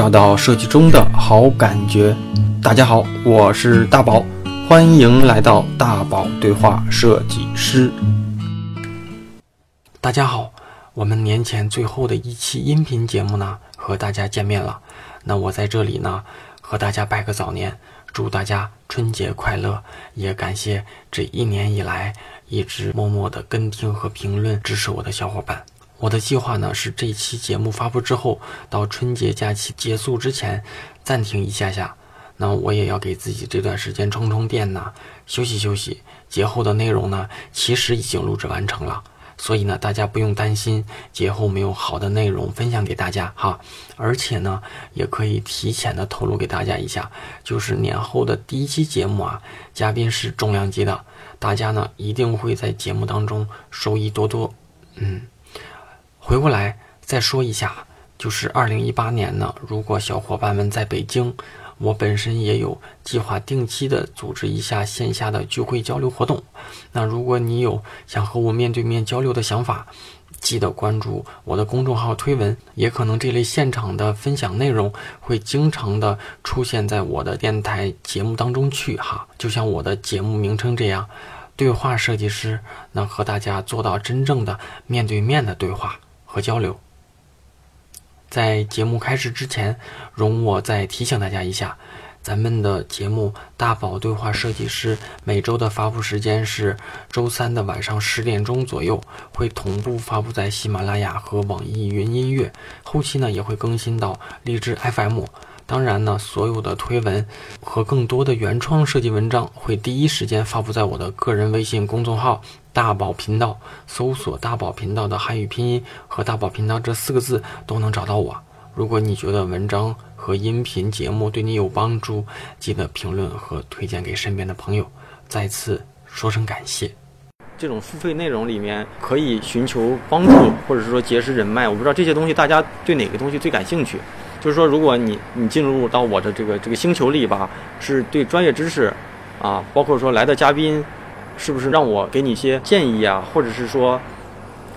找到设计中的好感觉。大家好，我是大宝，欢迎来到大宝对话设计师。大家好，我们年前最后的一期音频节目呢，和大家见面了。那我在这里呢，和大家拜个早年，祝大家春节快乐，也感谢这一年以来一直默默的跟听和评论支持我的小伙伴。我的计划呢是这期节目发布之后，到春节假期结束之前暂停一下下。那我也要给自己这段时间充充电呢，休息休息。节后的内容呢，其实已经录制完成了，所以呢，大家不用担心节后没有好的内容分享给大家哈。而且呢，也可以提前的透露给大家一下，就是年后的第一期节目啊，嘉宾是重量级的，大家呢一定会在节目当中收益多多。嗯。回过来再说一下，就是二零一八年呢，如果小伙伴们在北京，我本身也有计划定期的组织一下线下的聚会交流活动。那如果你有想和我面对面交流的想法，记得关注我的公众号推文，也可能这类现场的分享内容会经常的出现在我的电台节目当中去哈，就像我的节目名称这样，对话设计师能和大家做到真正的面对面的对话。和交流。在节目开始之前，容我再提醒大家一下，咱们的节目《大宝对话设计师》每周的发布时间是周三的晚上十点钟左右，会同步发布在喜马拉雅和网易云音乐，后期呢也会更新到荔枝 FM。当然呢，所有的推文和更多的原创设计文章会第一时间发布在我的个人微信公众号“大宝频道”，搜索“大宝频道”的汉语拼音和“大宝频道”这四个字都能找到我。如果你觉得文章和音频节目对你有帮助，记得评论和推荐给身边的朋友。再次说声感谢。这种付费内容里面可以寻求帮助，或者是说结识人脉。我不知道这些东西大家对哪个东西最感兴趣。就是说，如果你你进入到我的这个这个星球里吧，是对专业知识，啊，包括说来的嘉宾，是不是让我给你一些建议啊，或者是说，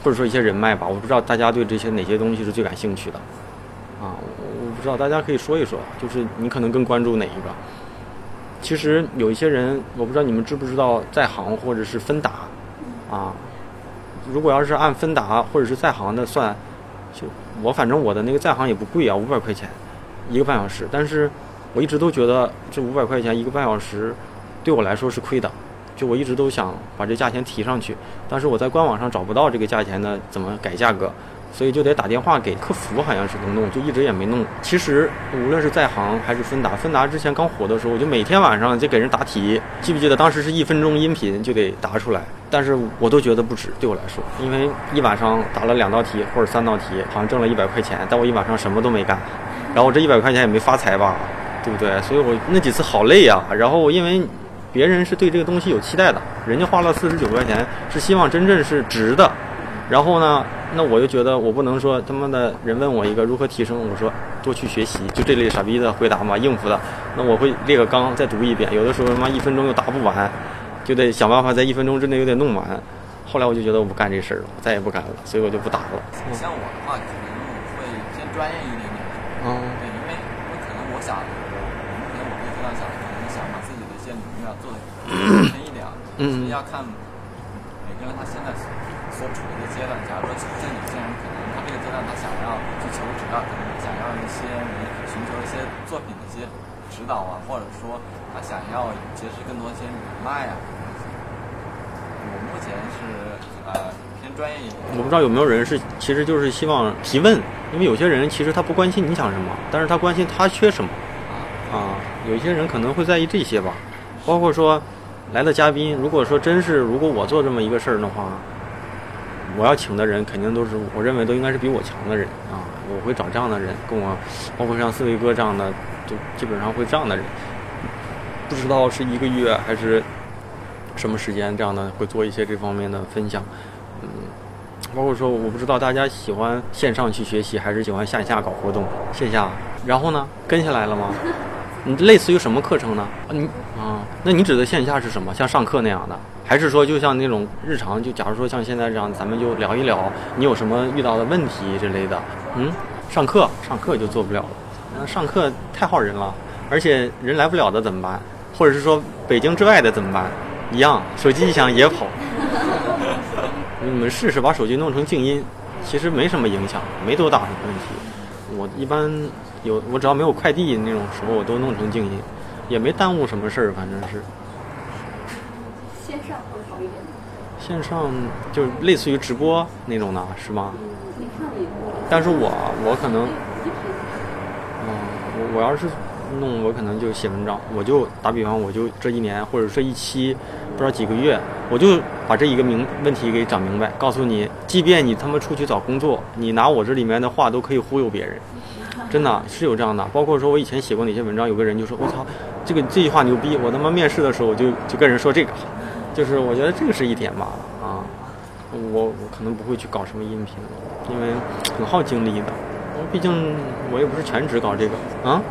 或者说一些人脉吧？我不知道大家对这些哪些东西是最感兴趣的，啊，我不知道大家可以说一说，就是你可能更关注哪一个？其实有一些人，我不知道你们知不知道在行或者是分达，啊，如果要是按分达或者是在行的算。就我反正我的那个在行也不贵啊，五百块钱一个半小时。但是我一直都觉得这五百块钱一个半小时对我来说是亏的。就我一直都想把这价钱提上去，但是我在官网上找不到这个价钱呢，怎么改价格？所以就得打电话给客服，好像是能弄，就一直也没弄。其实无论是在行还是芬达，芬达之前刚火的时候，我就每天晚上就给人答题。记不记得当时是一分钟音频就得答出来？但是我都觉得不值，对我来说，因为一晚上答了两道题或者三道题，好像挣了一百块钱，但我一晚上什么都没干，然后这一百块钱也没发财吧，对不对？所以我那几次好累呀。然后因为别人是对这个东西有期待的，人家花了四十九块钱，是希望真正是值的。然后呢？那我就觉得我不能说他妈的人问我一个如何提升，我说多去学习，就这类傻逼的回答嘛，应付的。那我会列个纲再读一遍，有的时候他妈一分钟又答不完，就得想办法在一分钟之内又得弄完。后来我就觉得我不干这事儿了，我再也不干了，所以我就不答了。像我的话，可能会偏专业一点点。嗯。对，因为可能我想，目前我会这样想，可能想把自己的一些领域啊做的深一点啊。嗯。要看每个人他现在。所处的一个阶段，假如说像有些人可能他这个阶段他想要去求职啊，可能想要一些人寻求一些作品的一些指导啊，或者说他想要结识更多一些人脉啊。我目前是呃偏专业一点。我不知道有没有人是其实就是希望提问，因为有些人其实他不关心你想什么，但是他关心他缺什么。啊，有一些人可能会在意这些吧，包括说来的嘉宾，如果说真是如果我做这么一个事儿的话。我要请的人肯定都是我认为都应该是比我强的人啊！我会找这样的人跟我，包括像思维哥这样的，就基本上会这样的人。不知道是一个月还是什么时间，这样的会做一些这方面的分享。嗯，包括说我不知道大家喜欢线上去学习还是喜欢线下搞活动。线下，然后呢，跟下来了吗？你类似于什么课程呢？你啊，那你指的线下是什么？像上课那样的？还是说，就像那种日常，就假如说像现在这样，咱们就聊一聊，你有什么遇到的问题之类的。嗯，上课上课就做不了了。那上课太耗人了，而且人来不了的怎么办？或者是说北京之外的怎么办？一样，手机一响也跑。你们试试把手机弄成静音，其实没什么影响，没多大的问题。我一般有，我只要没有快递那种时候，我都弄成静音，也没耽误什么事儿，反正是。线上会好一点。线上就类似于直播那种的，是吗？但是我我可能，嗯，我我要是。弄我可能就写文章，我就打比方，我就这一年或者这一期，不知道几个月，我就把这一个明问题给讲明白，告诉你，即便你他妈出去找工作，你拿我这里面的话都可以忽悠别人，真的是有这样的。包括说我以前写过哪些文章，有个人就说我操，这个这句话牛逼，我他妈面试的时候我就就跟人说这个，就是我觉得这个是一点吧，啊，我我可能不会去搞什么音频，因为很耗精力的，毕竟我也不是全职搞这个啊。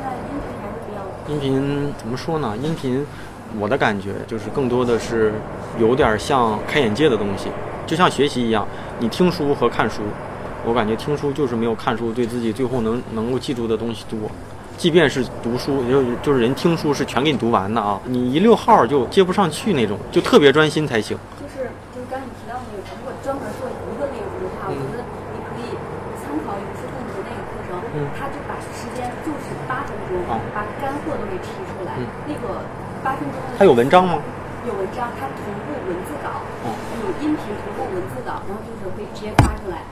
音频怎么说呢？音频，我的感觉就是更多的是有点像开眼界的东西，就像学习一样。你听书和看书，我感觉听书就是没有看书对自己最后能能够记住的东西多。即便是读书，就就是人听书是全给你读完的啊，你一溜号就接不上去那种，就特别专心才行。就是就是刚你提到那个，如果专门做一个内容的话，我觉得你可以参考有些共读那个课程，他就把时间就是八分钟，把干货都给提出来。那个八分钟，他有文章吗？有文章，他同步文字稿，有音频同步文字稿，然后就是会直接发出来。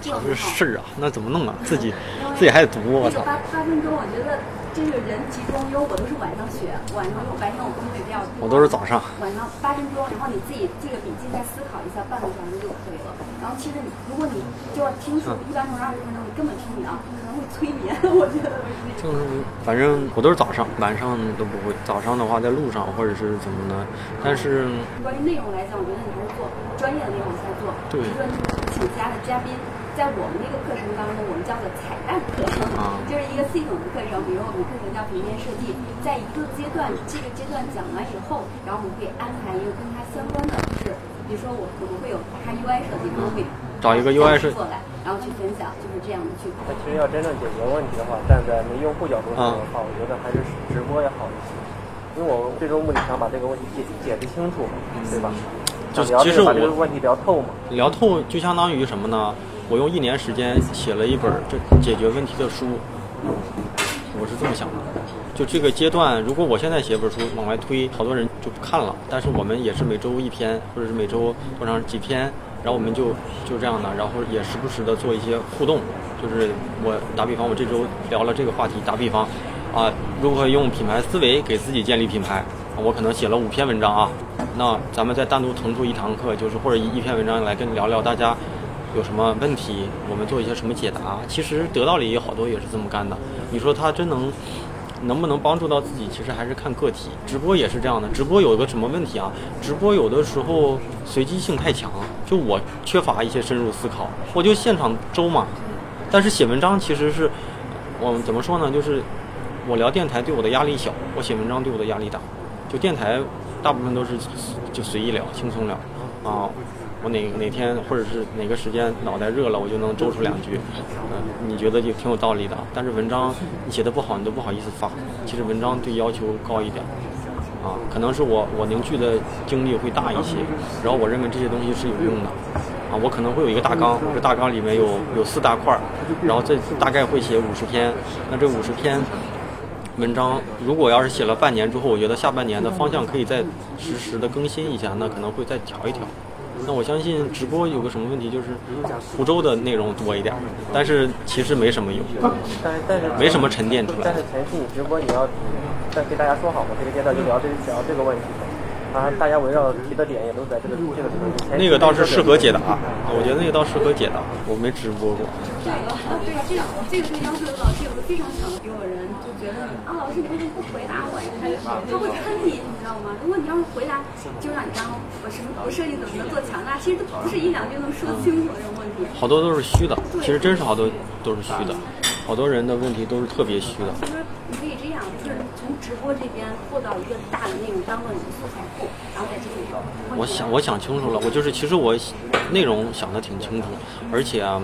这事儿啊，那怎么弄啊？自己自己还得读，我操！八八分钟，我觉得这个人集中，因为我都是晚上学，晚上因为白天我工作也比较多。我都是早上。晚上八分钟，然后你自己记个笔记，再思考一下，半个小时就可以了。然后其实你，如果你就要听书，一般都是二十分钟，你根本听不了，可能会催眠。我觉得。就是，反正我都是早上，晚上都不会。早上的话，在路上或者是怎么的，但是。关于内容来讲，我觉得你还是做专业的内容在做。对。比如说，请其他的嘉宾。在我们那个课程当中，我们叫做彩蛋课，就是一个系统的课程。比如我们课程叫平面设计，在一个阶段这个阶段讲完以后，然后我们会安排一个跟它相关的，就是比如说我我们会有它 UI 设计，可能会找一个 UI 设计过来，然后去分享，就是这样的去。那其实要真正解决问题的话，站在那用户角度上的话，我觉得还是直播要好一些，因为我最终目的想把这个问题解解释清楚，对吧？就其实我把这个问题聊透嘛，聊透就相当于什么呢？我用一年时间写了一本这解决问题的书，我是这么想的。就这个阶段，如果我现在写本书往外推，好多人就不看了。但是我们也是每周一篇，或者是每周多长几篇，然后我们就就这样的，然后也时不时的做一些互动。就是我打比方，我这周聊了这个话题，打比方啊，如何用品牌思维给自己建立品牌，我可能写了五篇文章啊。那咱们再单独腾出一堂课，就是或者一一篇文章来跟聊聊大家。有什么问题，我们做一些什么解答？其实得到里有好多也是这么干的。你说他真能，能不能帮助到自己？其实还是看个体。直播也是这样的。直播有个什么问题啊？直播有的时候随机性太强，就我缺乏一些深入思考，我就现场周嘛。但是写文章其实是，我怎么说呢？就是我聊电台对我的压力小，我写文章对我的压力大。就电台大部分都是就随意聊，轻松聊啊。哪哪天或者是哪个时间脑袋热了，我就能周出两句，嗯，你觉得就挺有道理的。但是文章你写的不好，你都不好意思发。其实文章对要求高一点，啊，可能是我我凝聚的精力会大一些，然后我认为这些东西是有用的，啊，我可能会有一个大纲，这大纲里面有有四大块儿，然后这大概会写五十篇。那这五十篇文章，如果要是写了半年之后，我觉得下半年的方向可以再实时的更新一下，那可能会再调一调。那我相信直播有个什么问题，就是湖州的内容多一点，但是其实没什么用，但是但是没什么沉淀出来。但是前期你直播你要再给大家说好嘛，这个阶段就聊这聊这个问题。啊，大家围绕提的点也都在这个这个那个倒是适合解答，我觉得那个倒适合解答，我没直播过。这个啊，对啊，这个这个对要求老师有个非常强的给我人，就觉得啊，老师你为什么不回答我呀？他会喷你，你知道吗？如果你要是回答，就让你刚刚我什么我设计怎么能做强大，其实都不是一两句能说清楚的这种问题。好多都是虚的，其实真是好多都是虚的，好多人的问题都是特别虚的。就是你可以这样。样，就是从直播这边做到一个大的内容当做你的素材库，然后再进行。我想，我想清楚了，我就是其实我内容想的挺清楚，而且啊，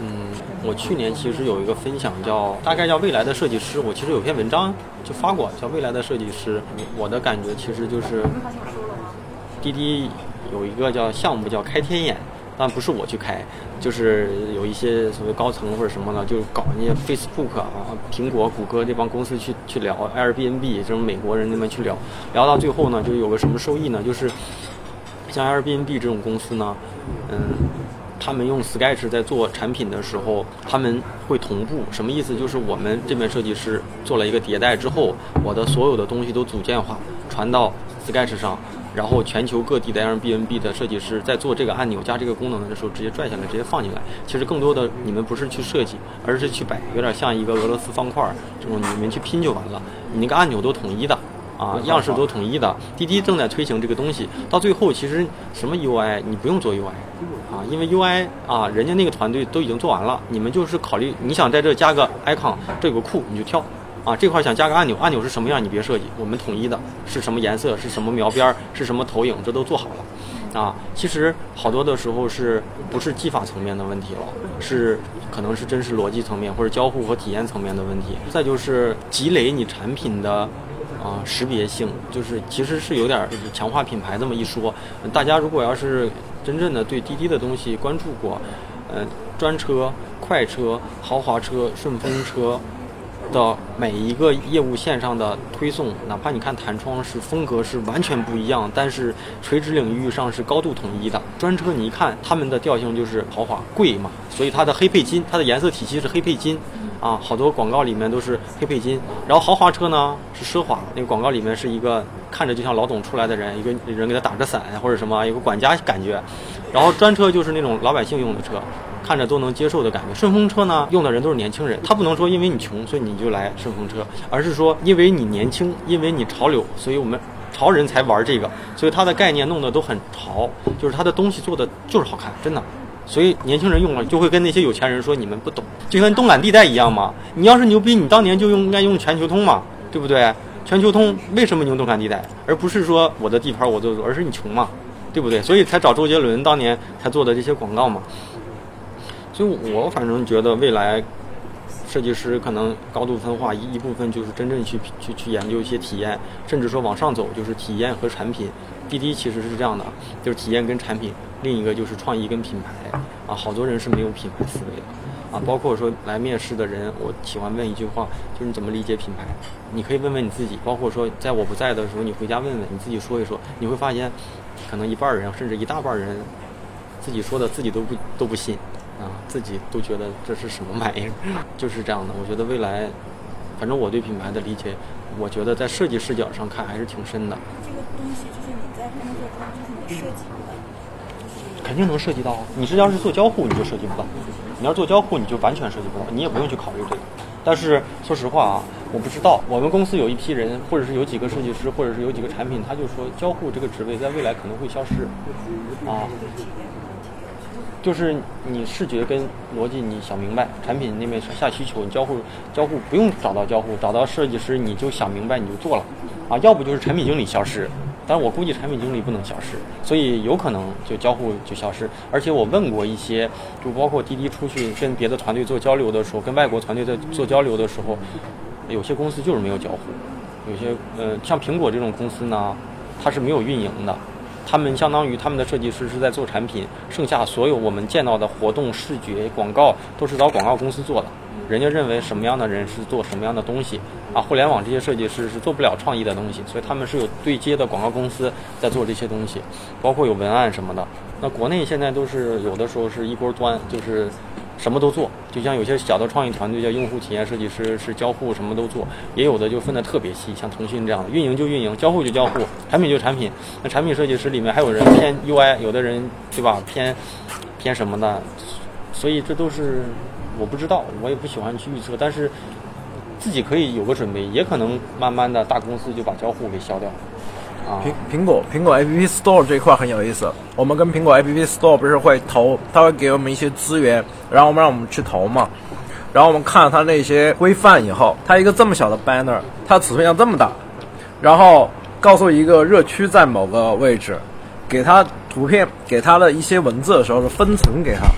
嗯，我去年其实有一个分享叫大概叫未来的设计师，我其实有篇文章就发过，叫未来的设计师。我的感觉其实就是，滴滴有一个叫项目叫开天眼。但不是我去开，就是有一些所谓高层或者什么的，就搞那些 Facebook 啊、苹果、谷歌这帮公司去去聊 Airbnb 这种美国人那边去聊，聊到最后呢，就有个什么收益呢？就是像 Airbnb 这种公司呢，嗯，他们用 Sketch 在做产品的时候，他们会同步，什么意思？就是我们这边设计师做了一个迭代之后，我的所有的东西都组件化传到 Sketch 上。然后全球各地的 Airbnb 的设计师在做这个按钮加这个功能的时候，直接拽下来，直接放进来。其实更多的你们不是去设计，而是去摆，有点像一个俄罗斯方块这种，你们去拼就完了。你那个按钮都统一的，啊，样式都统一的。滴滴正在推行这个东西，到最后其实什么 UI 你不用做 UI，啊，因为 UI 啊，人家那个团队都已经做完了，你们就是考虑你想在这加个 icon，这有个库你就跳。啊，这块想加个按钮，按钮是什么样你别设计，我们统一的是什么颜色，是什么描边，是什么投影，这都做好了。啊，其实好多的时候是不是技法层面的问题了，是可能是真实逻辑层面或者交互和体验层面的问题。再就是积累你产品的啊识别性，就是其实是有点强化品牌这么一说。大家如果要是真正的对滴滴的东西关注过，嗯，专车、快车、豪华车、顺风车。的每一个业务线上的推送，哪怕你看弹窗是风格是完全不一样，但是垂直领域上是高度统一的。专车你一看，他们的调性就是豪华贵嘛，所以它的黑配金，它的颜色体系是黑配金，啊，好多广告里面都是黑配金。然后豪华车呢是奢华，那个广告里面是一个看着就像老董出来的人，一个人给他打着伞或者什么，有个管家感觉。然后专车就是那种老百姓用的车。看着都能接受的感觉。顺风车呢，用的人都是年轻人，他不能说因为你穷，所以你就来顺风车，而是说因为你年轻，因为你潮流，所以我们潮人才玩这个。所以它的概念弄得都很潮，就是它的东西做的就是好看，真的。所以年轻人用了就会跟那些有钱人说你们不懂，就跟动感地带一样嘛。你要是牛逼，你当年就用应该用全球通嘛，对不对？全球通为什么用动感地带，而不是说我的地盘我做主，而是你穷嘛，对不对？所以才找周杰伦当年才做的这些广告嘛。所以我反正觉得未来设计师可能高度分化，一一部分就是真正去去去研究一些体验，甚至说往上走就是体验和产品。滴滴其实是这样的，就是体验跟产品，另一个就是创意跟品牌啊。好多人是没有品牌思维的啊，包括说来面试的人，我喜欢问一句话，就是你怎么理解品牌？你可以问问你自己，包括说在我不在的时候，你回家问问你自己说一说，你会发现，可能一半人甚至一大半人自己说的自己都不都不信。啊，自己都觉得这是什么玩意儿，就是这样的。我觉得未来，反正我对品牌的理解，我觉得在设计视角上看还是挺深的。这个东西就是你在工作中就是你设计的，肯定能涉及到。你是要是做交互，你就涉及不到；你要做交互，你就完全涉及不到，你也不用去考虑这个。但是说实话啊，我不知道，我们公司有一批人，或者是有几个设计师，或者是有几个产品，他就说交互这个职位在未来可能会消失，啊。就是你视觉跟逻辑你想明白，产品那边下需求，你交互交互不用找到交互，找到设计师你就想明白你就做了，啊，要不就是产品经理消失，但我估计产品经理不能消失，所以有可能就交互就消失。而且我问过一些，就包括滴滴出去跟别的团队做交流的时候，跟外国团队在做交流的时候，有些公司就是没有交互，有些呃像苹果这种公司呢，它是没有运营的。他们相当于他们的设计师是在做产品，剩下所有我们见到的活动、视觉、广告都是找广告公司做的。人家认为什么样的人是做什么样的东西啊？互联网这些设计师是做不了创意的东西，所以他们是有对接的广告公司在做这些东西，包括有文案什么的。那国内现在都是有的时候是一锅端，就是。什么都做，就像有些小的创意团队叫用户体验设计师，是交互什么都做；也有的就分得特别细，像腾讯这样的，运营就运营，交互就交互，产品就产品。那产品设计师里面还有人偏 UI，有的人对吧偏偏什么的，所以这都是我不知道，我也不喜欢去预测，但是自己可以有个准备，也可能慢慢的大公司就把交互给消掉了。苹苹果苹果 App Store 这一块很有意思，我们跟苹果 App Store 不是会投，他会给我们一些资源，然后我们让我们去投嘛。然后我们看了它那些规范以后，它一个这么小的 banner，它尺寸要这么大，然后告诉一个热区在某个位置，给它图片，给它的一些文字的时候是分层给它，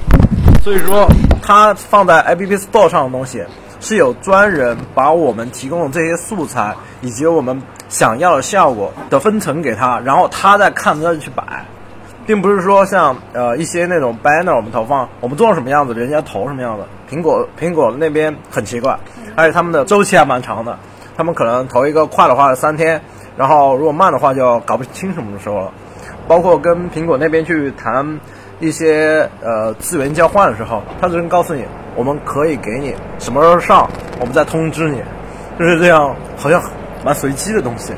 所以说它放在 App Store 上的东西是有专人把我们提供的这些素材以及我们想要的效果的分层给他，然后他再看着去摆。并不是说像呃一些那种 banner 我们投放，我们做成什么样子，人家投什么样子。苹果苹果那边很奇怪，而且他们的周期还蛮长的，他们可能投一个快的话三天，然后如果慢的话就搞不清什么时候了。包括跟苹果那边去谈一些呃资源交换的时候，他只能告诉你我们可以给你什么时候上，我们再通知你，就是这样，好像蛮随机的东西。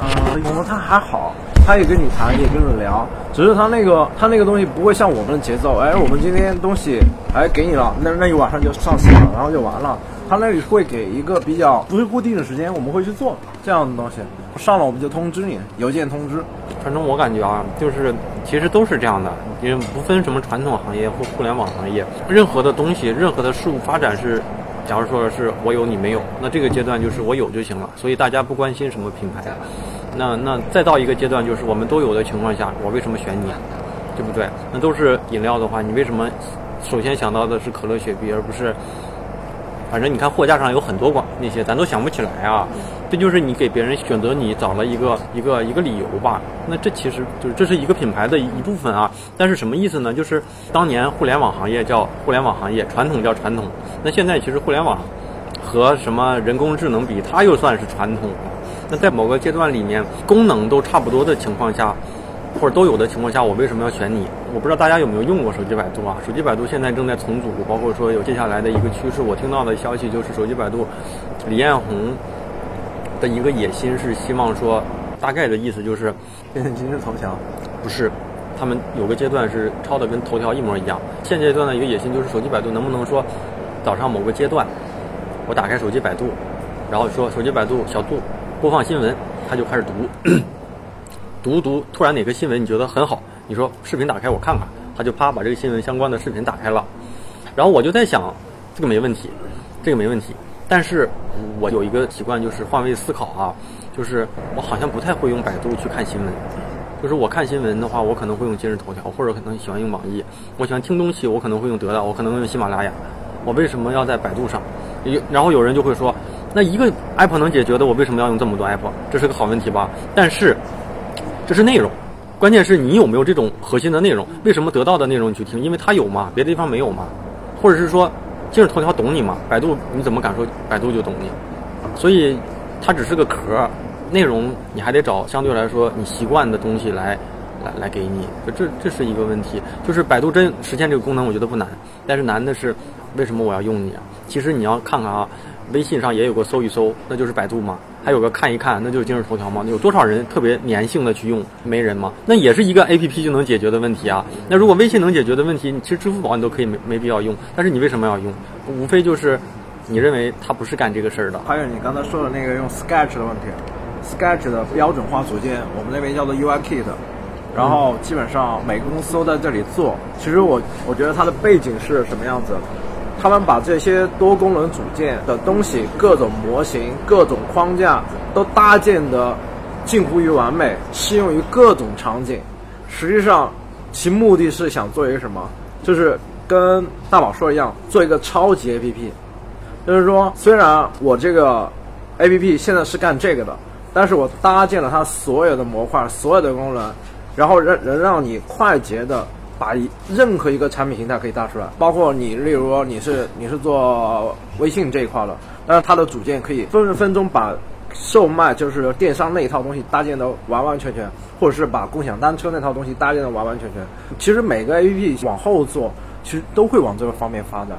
啊，我们他还好。他也跟你谈，也跟你聊，只是他那个他那个东西不会像我们的节奏。哎，我们今天东西哎给你了，那那一晚上就上线了，然后就完了。他那里会给一个比较不是固定的时间，我们会去做这样的东西。上了我们就通知你，邮件通知。反正我感觉啊，就是其实都是这样的，因为不分什么传统行业或互联网行业，任何的东西，任何的事物发展是，假如说是我有你没有，那这个阶段就是我有就行了。所以大家不关心什么品牌。那那再到一个阶段，就是我们都有的情况下，我为什么选你，对不对？那都是饮料的话，你为什么首先想到的是可乐、雪碧，而不是？反正你看货架上有很多广那些，咱都想不起来啊。这就是你给别人选择你找了一个一个一个理由吧。那这其实就是这是一个品牌的一部分啊。但是什么意思呢？就是当年互联网行业叫互联网行业，传统叫传统。那现在其实互联网和什么人工智能比，它又算是传统。那在某个阶段里面，功能都差不多的情况下，或者都有的情况下，我为什么要选你？我不知道大家有没有用过手机百度啊？手机百度现在正在重组，包括说有接下来的一个趋势。我听到的消息就是，手机百度李彦宏的一个野心是希望说，大概的意思就是变成今日头条。不是，他们有个阶段是抄的跟头条一模一样。现阶段的一个野心就是，手机百度能不能说，早上某个阶段，我打开手机百度，然后说手机百度小度。播放新闻，他就开始读，读读，突然哪个新闻你觉得很好，你说视频打开我看看，他就啪把这个新闻相关的视频打开了，然后我就在想，这个没问题，这个没问题，但是我有一个习惯就是换位思考啊，就是我好像不太会用百度去看新闻，就是我看新闻的话，我可能会用今日头条，或者可能喜欢用网易，我喜欢听东西，我可能会用得到，我可能用喜马拉雅，我为什么要在百度上？然后有人就会说。那一个 app 能解决的，我为什么要用这么多 app？这是个好问题吧？但是，这是内容，关键是你有没有这种核心的内容？为什么得到的内容你去听？因为它有嘛，别的地方没有嘛？或者是说，今日头条懂你吗？百度你怎么敢说百度就懂你？所以它只是个壳，内容你还得找相对来说你习惯的东西来来来给你。这这是一个问题，就是百度真实现这个功能，我觉得不难，但是难的是为什么我要用你啊？其实你要看看啊。微信上也有个搜一搜，那就是百度嘛；还有个看一看，那就是今日头条嘛。有多少人特别粘性的去用？没人吗？那也是一个 A P P 就能解决的问题啊。那如果微信能解决的问题，你其实支付宝你都可以没没必要用。但是你为什么要用？无非就是你认为它不是干这个事儿的。还有你刚才说的那个用 Sketch 的问题，Sketch 的标准化组件，我们那边叫做 U I Kit，然后基本上每个公司都在这里做。其实我我觉得它的背景是什么样子？他们把这些多功能组件的东西、各种模型、各种框架都搭建的近乎于完美，适用于各种场景。实际上，其目的是想做一个什么？就是跟大宝说一样，做一个超级 APP。就是说，虽然我这个 APP 现在是干这个的，但是我搭建了它所有的模块、所有的功能，然后让能让你快捷的。把任何一个产品形态可以搭出来，包括你，例如说你是你是做微信这一块的，但是它的组件可以分分钟把售卖就是电商那一套东西搭建的完完全全，或者是把共享单车那套东西搭建的完完全全。其实每个 APP 往后做，其实都会往这个方面发展，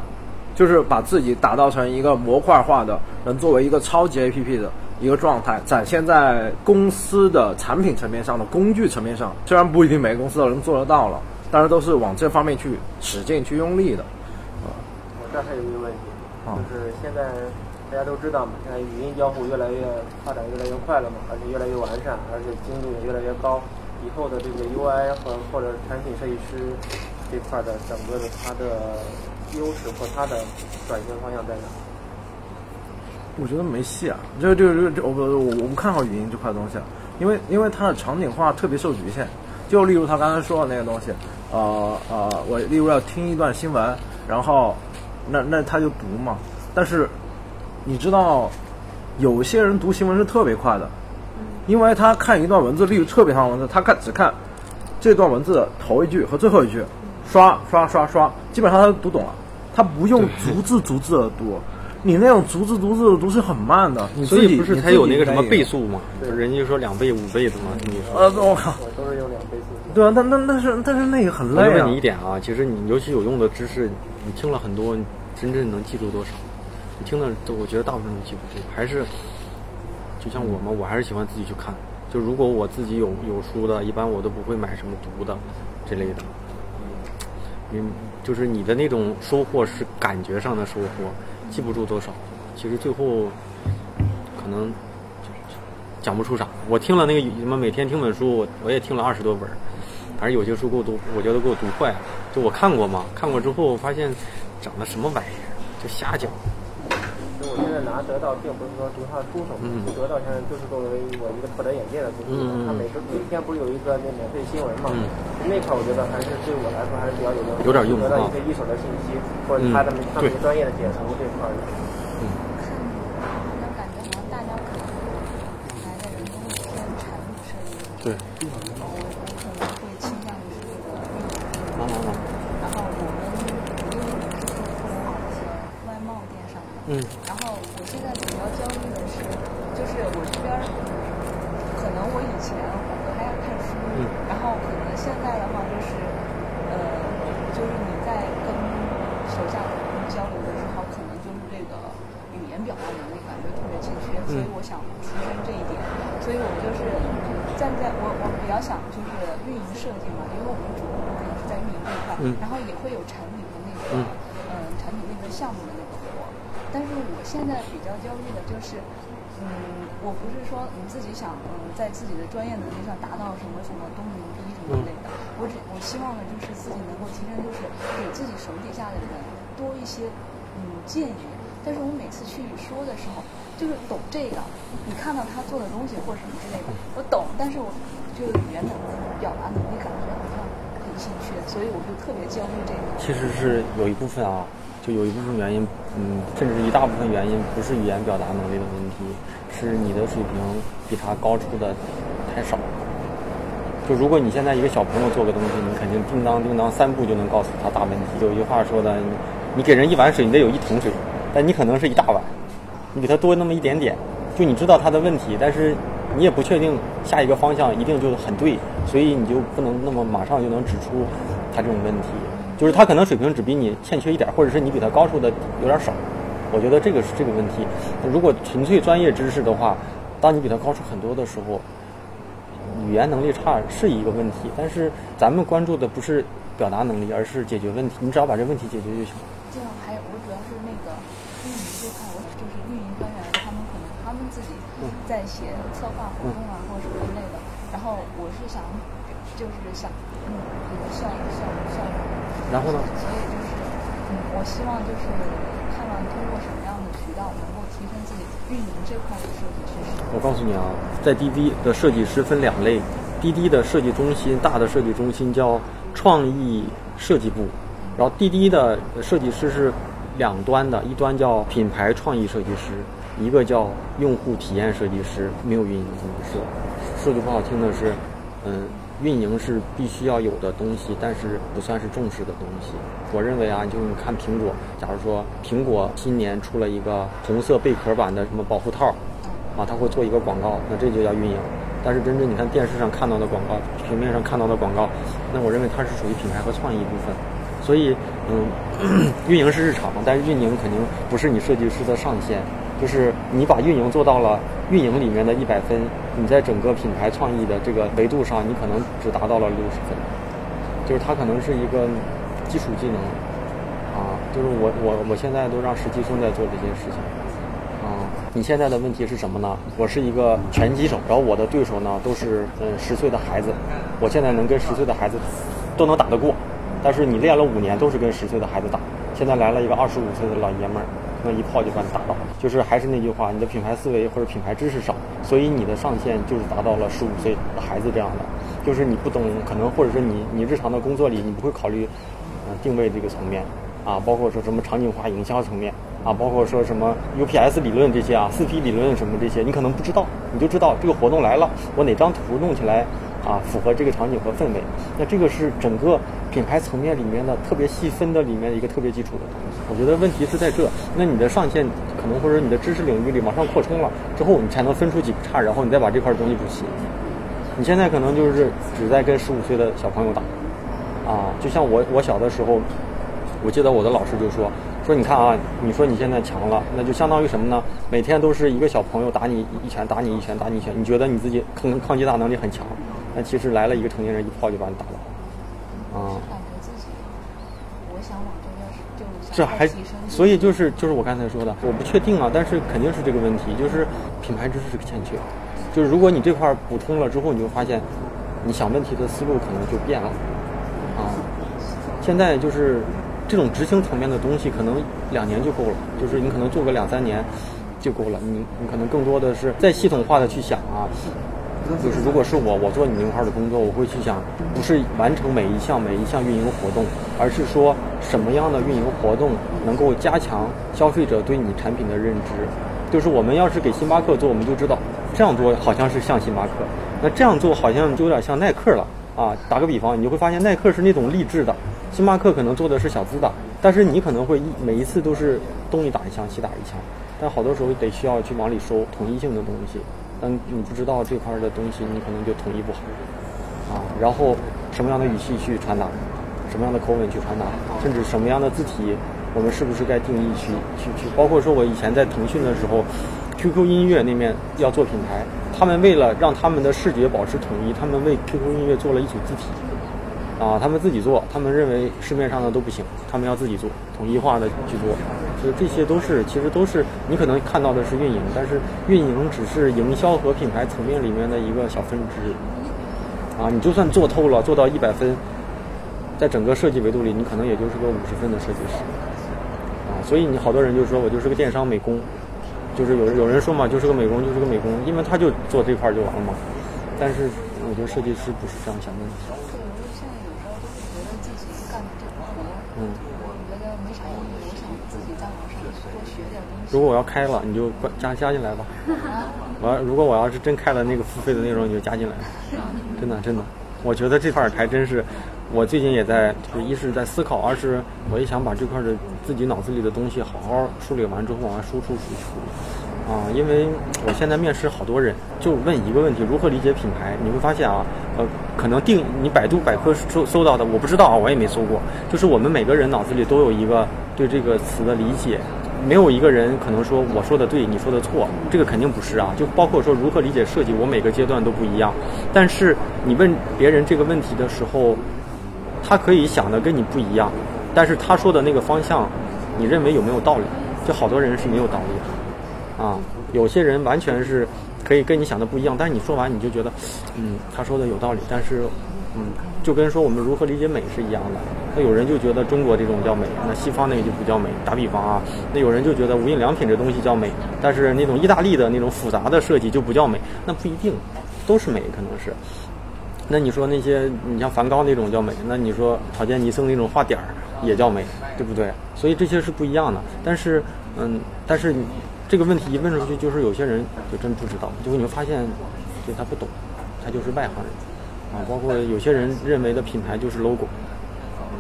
就是把自己打造成一个模块化的，能作为一个超级 APP 的一个状态，展现在公司的产品层面上的工具层面上。虽然不一定每个公司都能做得到了。当然都是往这方面去使劲去用力的，啊，我这还有一个问题，就是现在大家都知道嘛，现在语音交互越来越发展越来越快了嘛，而且越来越完善，而且精度也越来越高。以后的这个 UI 和或者产品设计师这块的整个的它的优势和它的转型方向在哪？我觉得没戏啊，这这这这我我我不看好语音这块东西，因为因为它的场景化特别受局限。就例如他刚才说的那个东西，呃呃，我例如要听一段新闻，然后那那他就读嘛。但是你知道，有些人读新闻是特别快的，因为他看一段文字，例如特别长文字，他看只看这段文字的头一句和最后一句，刷刷刷刷，基本上他都读懂了，他不用逐字逐字的读。你那种逐字逐字的读是很慢的，所以不是才有那个什么倍速吗？人家说两倍、五倍的嘛，你说？呃，我靠。对啊，但但但是但是那个很累啊。我问你一点啊，其实你尤其有用的知识，你听了很多，真正能记住多少？你听的都，我觉得大部分都记不住。还是就像我嘛，我还是喜欢自己去看。就如果我自己有有书的，一般我都不会买什么读的这类的。嗯，就是你的那种收获是感觉上的收获。记不住多少，其实最后可能讲不出啥。我听了那个什么每天听本书，我我也听了二十多本，反正有些书给我读，我觉得给我读坏了。就我看过嘛，看过之后发现讲的什么玩意儿，就瞎讲。我现在拿得到，并不是说读他的书什么，得到现在就是作为我一个拓展眼界的东西。他每周每天不是有一个那免费新闻嘛？那块我觉得还是对我来说还是比较有用，有点用得到一些一手的信息，或者他的他们专业的解读这块儿。嗯。看，感觉好像大家可能来的人都是偏产品设计。对。我我可能会倾向于是这个运营这个。啊啊啊！然后我们因为我们是做互联网一些外贸电商的。嗯。然后我现在比较焦虑的是，就是我这边可能我以前我还要看书，然后可能现在的话就是，呃，就是你在跟手下的人交流的时候，可能就是这个语言表达能力感觉特别欠缺，所以我想提升这一点。所以我就是站在我我比较想就是运营设计嘛，因为我们主要可能是在运营这一块，然后也会有产品的那个嗯产品那个项目的那个活。但是我现在比较焦虑的就是，嗯，我不是说你自己想嗯在自己的专业能力上达到什么什么多么牛逼什么之类的，我只我希望的就是自己能够提升，就是给自己手底下的人多一些嗯建议。但是我每次去说的时候，就是懂这个，你看到他做的东西或者什么之类的，我懂，但是我就语言能力、表达能力感觉好像很欠缺，所以我就特别焦虑这个。其实是有一部分啊。就有一部分原因，嗯，甚至一大部分原因不是语言表达能力的问题，是你的水平比他高出的太少。就如果你现在一个小朋友做个东西，你肯定叮当叮当三步就能告诉他大问题。有一句话说的，你给人一碗水，你得有一桶水，但你可能是一大碗，你比他多那么一点点。就你知道他的问题，但是你也不确定下一个方向一定就很对，所以你就不能那么马上就能指出他这种问题。就是他可能水平只比你欠缺一点，或者是你比他高出的有点少，我觉得这个是这个问题。如果纯粹专业知识的话，当你比他高出很多的时候，语言能力差是一个问题。但是咱们关注的不是表达能力，而是解决问题。你只要把这问题解决就行了。这样还有，我主要是那个运营这块，我就是运营专员，他们可能他们自己在写策划活动啊，或者什么之类的。然后我是想，就是想，嗯，一个效效效率。然后呢？所以就是，嗯，我希望就是看看通过什么样的渠道能够提升自己运营这块的设计知识。我告诉你啊，在滴滴的设计师分两类，滴滴的设计中心大的设计中心叫创意设计部，然后滴滴的设计师是两端的，一端叫品牌创意设计师，一个叫用户体验设计师，没有运营这么说。说句不好听的是，嗯。运营是必须要有的东西，但是不算是重视的东西。我认为啊，就是你看苹果，假如说苹果今年出了一个红色贝壳版的什么保护套，啊，它会做一个广告，那这就叫运营。但是真正你看电视上看到的广告，平面上看到的广告，那我认为它是属于品牌和创意部分。所以，嗯，运营是日常，但是运营肯定不是你设计师的上限。就是你把运营做到了运营里面的一百分，你在整个品牌创意的这个维度上，你可能只达到了六十分。就是它可能是一个基础技能啊。就是我我我现在都让实习生在做这些事情啊。你现在的问题是什么呢？我是一个拳击手，然后我的对手呢都是嗯十岁的孩子。我现在能跟十岁的孩子都能打得过，但是你练了五年都是跟十岁的孩子打。现在来了一个二十五岁的老爷们儿，那一炮就把你打倒。就是还是那句话，你的品牌思维或者品牌知识少，所以你的上限就是达到了十五岁的孩子这样的。就是你不懂，可能或者是你你日常的工作里你不会考虑，嗯，定位这个层面，啊，包括说什么场景化营销层面，啊，包括说什么 UPS 理论这些啊，四 P 理论什么这些，你可能不知道，你就知道这个活动来了，我哪张图弄起来。啊，符合这个场景和氛围，那这个是整个品牌层面里面的特别细分的里面的一个特别基础的东西。我觉得问题是在这，那你的上限可能或者你的知识领域里往上扩充了之后，你才能分出几个叉，然后你再把这块东西补齐。你现在可能就是只在跟十五岁的小朋友打，啊，就像我我小的时候，我记得我的老师就说。说你看啊，你说你现在强了，那就相当于什么呢？每天都是一个小朋友打你一拳，打你一拳，打你一拳，你觉得你自己抗抗击打能力很强，但其实来了一个成年人，一炮就把你打倒。啊。感觉自己，我想往这边就这还，所以就是就是我刚才说的，我不确定啊，但是肯定是这个问题，就是品牌知识是个欠缺。就是如果你这块补充了之后，你就发现，你想问题的思路可能就变了。啊，现在就是。这种执行层面的东西，可能两年就够了，就是你可能做个两三年就够了。你你可能更多的是在系统化的去想啊，就是如果是我，我做你那块儿的工作，我会去想，不是完成每一项每一项运营活动，而是说什么样的运营活动能够加强消费者对你产品的认知。就是我们要是给星巴克做，我们就知道这样做好像是像星巴克，那这样做好像就有点像耐克了啊。打个比方，你就会发现耐克是那种励志的。星巴克可能做的是小资的，但是你可能会一每一次都是东一打一枪，西打一枪，但好多时候得需要去往里收统一性的东西，但你不知道这块的东西，你可能就统一不好啊。然后什么样的语气去传达，什么样的口吻去传达，甚至什么样的字体，我们是不是该定义去去去？包括说我以前在腾讯的时候，QQ 音乐那面要做品牌，他们为了让他们的视觉保持统一，他们为 QQ 音乐做了一组字体。啊，他们自己做，他们认为市面上的都不行，他们要自己做，统一化的去做，就这些都是其实都是你可能看到的是运营，但是运营只是营销和品牌层面里面的一个小分支。啊，你就算做透了，做到一百分，在整个设计维度里，你可能也就是个五十分的设计师。啊，所以你好多人就说我就是个电商美工，就是有有人说嘛，就是个美工，就是个美工，因为他就做这块就完了嘛。但是我觉得设计师不是这样想的我觉得没啥用，我想自己在网上多学点东西。如果我要开了，你就加加进来吧。我要如果我要是真开了那个付费的内容，你就加进来。真的真的，我觉得这块还真是，我最近也在，就是一是在思考，二是我也想把这块的自己脑子里的东西好好梳理完之后往外输出输出。啊，因为我现在面试好多人，就问一个问题：如何理解品牌？你会发现啊，呃，可能定你百度百科搜搜到的，我不知道啊，我也没搜过。就是我们每个人脑子里都有一个对这个词的理解，没有一个人可能说我说的对，你说的错，这个肯定不是啊。就包括说如何理解设计，我每个阶段都不一样。但是你问别人这个问题的时候，他可以想的跟你不一样，但是他说的那个方向，你认为有没有道理？就好多人是没有道理的。啊，有些人完全是可以跟你想的不一样，但是你说完你就觉得，嗯，他说的有道理。但是，嗯，就跟说我们如何理解美是一样的。那有人就觉得中国这种叫美，那西方那个就不叫美。打比方啊，那有人就觉得无印良品这东西叫美，但是那种意大利的那种复杂的设计就不叫美。那不一定，都是美，可能是。那你说那些你像梵高那种叫美，那你说草间弥生那种画点儿也叫美，对不对？所以这些是不一样的。但是，嗯，但是。这个问题一问出去，就是有些人就真不知道，就你会发现，就他不懂，他就是外行人，啊，包括有些人认为的品牌就是 logo，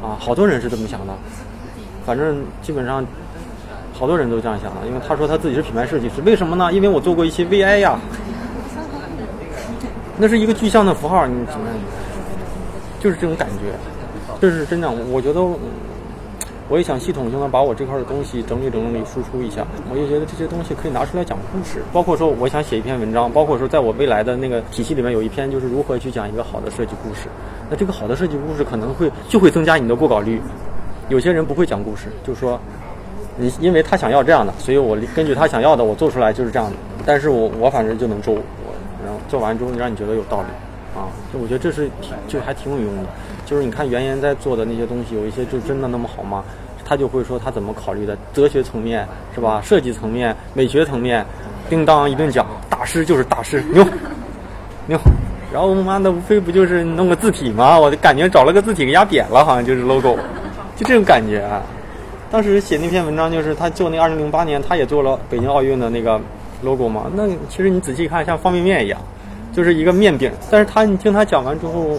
啊，好多人是这么想的，反正基本上好多人都这样想的，因为他说他自己是品牌设计师，为什么呢？因为我做过一些 VI 呀，那是一个具象的符号，你怎么，就是这种感觉，这是真的，我觉得。我也想系统性的把我这块的东西整理整理输出一下，我就觉得这些东西可以拿出来讲故事，包括说我想写一篇文章，包括说在我未来的那个体系里面有一篇就是如何去讲一个好的设计故事。那这个好的设计故事可能会就会增加你的过稿率。有些人不会讲故事，就说你因为他想要这样的，所以我根据他想要的我做出来就是这样的。但是我我反正就能做，我然后做完之后让你觉得有道理啊，就我觉得这是挺就还挺有用的。就是你看原研在做的那些东西，有一些就真的那么好吗？他就会说他怎么考虑的，哲学层面是吧？设计层面、美学层面，叮当一顿讲，大师就是大师，牛 牛。然后妈的，无非不就是弄个字体吗？我就感觉找了个字体给压扁了，好像就是 logo，就这种感觉。当时写那篇文章就是他做那二零零八年，他也做了北京奥运的那个 logo 嘛。那其实你仔细看，像方便面一样，就是一个面饼。但是他你听他讲完之后。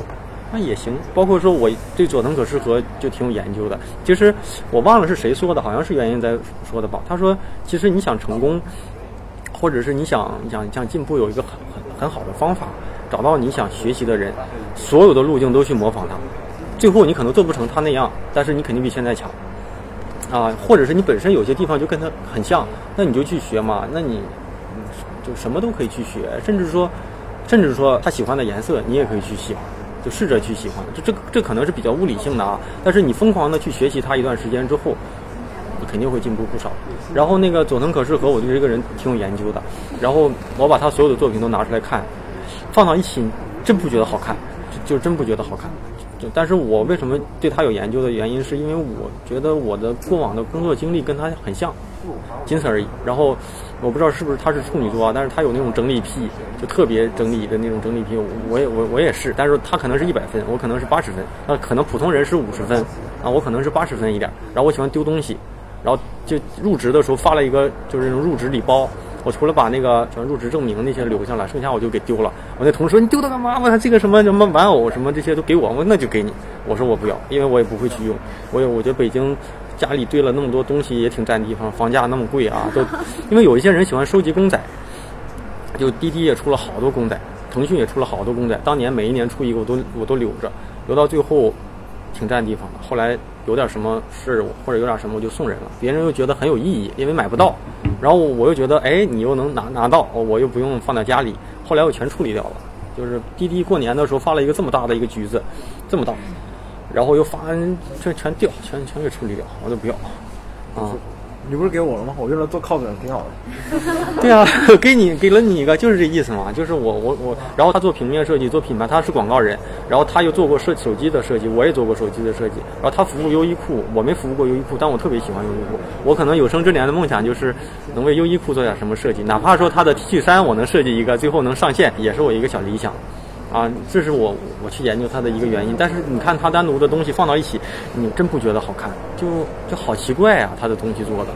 那也行，包括说我对佐藤可士和就挺有研究的。其实我忘了是谁说的，好像是袁英在说的吧。他说，其实你想成功，或者是你想想想进步，有一个很很很好的方法，找到你想学习的人，所有的路径都去模仿他。最后你可能做不成他那样，但是你肯定比现在强啊。或者是你本身有些地方就跟他很像，那你就去学嘛。那你就什么都可以去学，甚至说，甚至说他喜欢的颜色，你也可以去喜欢。就试着去喜欢，这这这可能是比较物理性的啊。但是你疯狂的去学习它一段时间之后，你肯定会进步不少。然后那个佐藤可士和我对这个人挺有研究的。然后我把他所有的作品都拿出来看，放到一起，真不觉得好看，就真不觉得好看。就但是我为什么对他有研究的原因，是因为我觉得我的过往的工作经历跟他很像，仅此而已。然后。我不知道是不是他是处女座啊，但是他有那种整理癖，就特别整理的那种整理癖。我也我我也是，但是他可能是一百分，我可能是八十分。那可能普通人是五十分，啊，我可能是八十分一点。然后我喜欢丢东西，然后就入职的时候发了一个就是那种入职礼包，我除了把那个什么入职证明那些留下来，剩下我就给丢了。我那同事说你丢它干嘛？我这个什么什么玩偶什么这些都给我，我那就给你。我说我不要，因为我也不会去用。我也我觉得北京。家里堆了那么多东西也挺占地方，房价那么贵啊，都因为有一些人喜欢收集公仔，就滴滴也出了好多公仔，腾讯也出了好多公仔，当年每一年出一个我都我都留着，留到最后挺占地方的。后来有点什么事或者有点什么我就送人了，别人又觉得很有意义，因为买不到，然后我又觉得哎你又能拿拿到，我又不用放在家里，后来我全处理掉了。就是滴滴过年的时候发了一个这么大的一个橘子，这么大。然后又发，这全掉，全全给处理掉，我都不要。啊，你不是给我了吗？我用来做靠枕，挺好的。对啊，给你给了你一个，就是这意思嘛。就是我我我，然后他做平面设计，做品牌，他是广告人。然后他又做过设手机的设计，我也做过手机的设计。然后他服务优衣库，我没服务过优衣库，但我特别喜欢优衣库。我可能有生之年的梦想就是能为优衣库做点什么设计，哪怕说他的 T 恤衫我能设计一个，最后能上线，也是我一个小理想。啊，这是我我去研究它的一个原因。但是你看它单独的东西放到一起，你真不觉得好看，就就好奇怪啊！它的东西做的，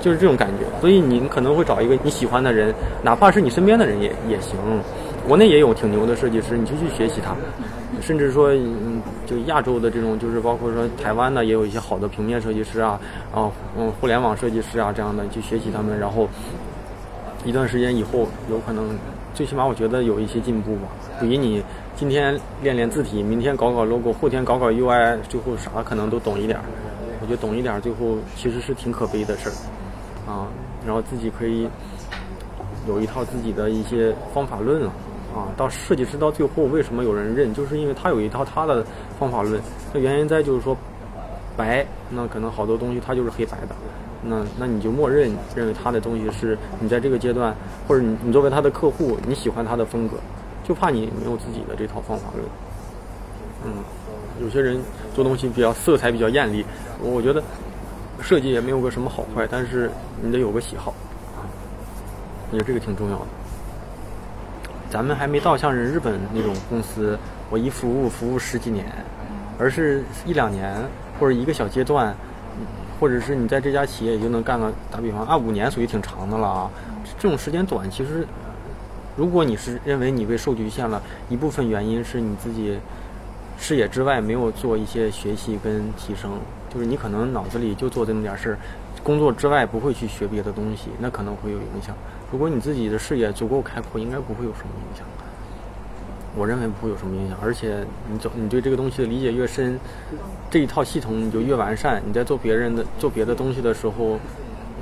就是这种感觉。所以你可能会找一个你喜欢的人，哪怕是你身边的人也也行。国内也有挺牛的设计师，你就去学习他。甚至说，嗯，就亚洲的这种，就是包括说台湾的，也有一些好的平面设计师啊，啊，嗯，互联网设计师啊这样的，去学习他们，然后一段时间以后，有可能。最起码我觉得有一些进步吧，比你今天练练字体，明天搞搞 logo，后天搞搞 UI，最后啥可能都懂一点儿。我觉得懂一点儿，最后其实是挺可悲的事儿啊。然后自己可以有一套自己的一些方法论了啊。到设计师到最后为什么有人认，就是因为他有一套他的方法论。那原因在就是说白，那可能好多东西它就是黑白的。那那你就默认认为他的东西是你在这个阶段，或者你你作为他的客户，你喜欢他的风格，就怕你没有自己的这套方法论。嗯，有些人做东西比较色彩比较艳丽，我觉得设计也没有个什么好坏，但是你得有个喜好，我觉得这个挺重要的。咱们还没到像人日本那种公司，我一服务服务十几年，而是一两年或者一个小阶段。或者是你在这家企业也就能干个打比方啊五年属于挺长的了啊，这种时间短其实，如果你是认为你被受局限了，一部分原因是你自己视野之外没有做一些学习跟提升，就是你可能脑子里就做这么点事儿，工作之外不会去学别的东西，那可能会有影响。如果你自己的视野足够开阔，应该不会有什么影响。我认为不会有什么影响，而且你走，你对这个东西的理解越深，这一套系统你就越完善。你在做别人的做别的东西的时候，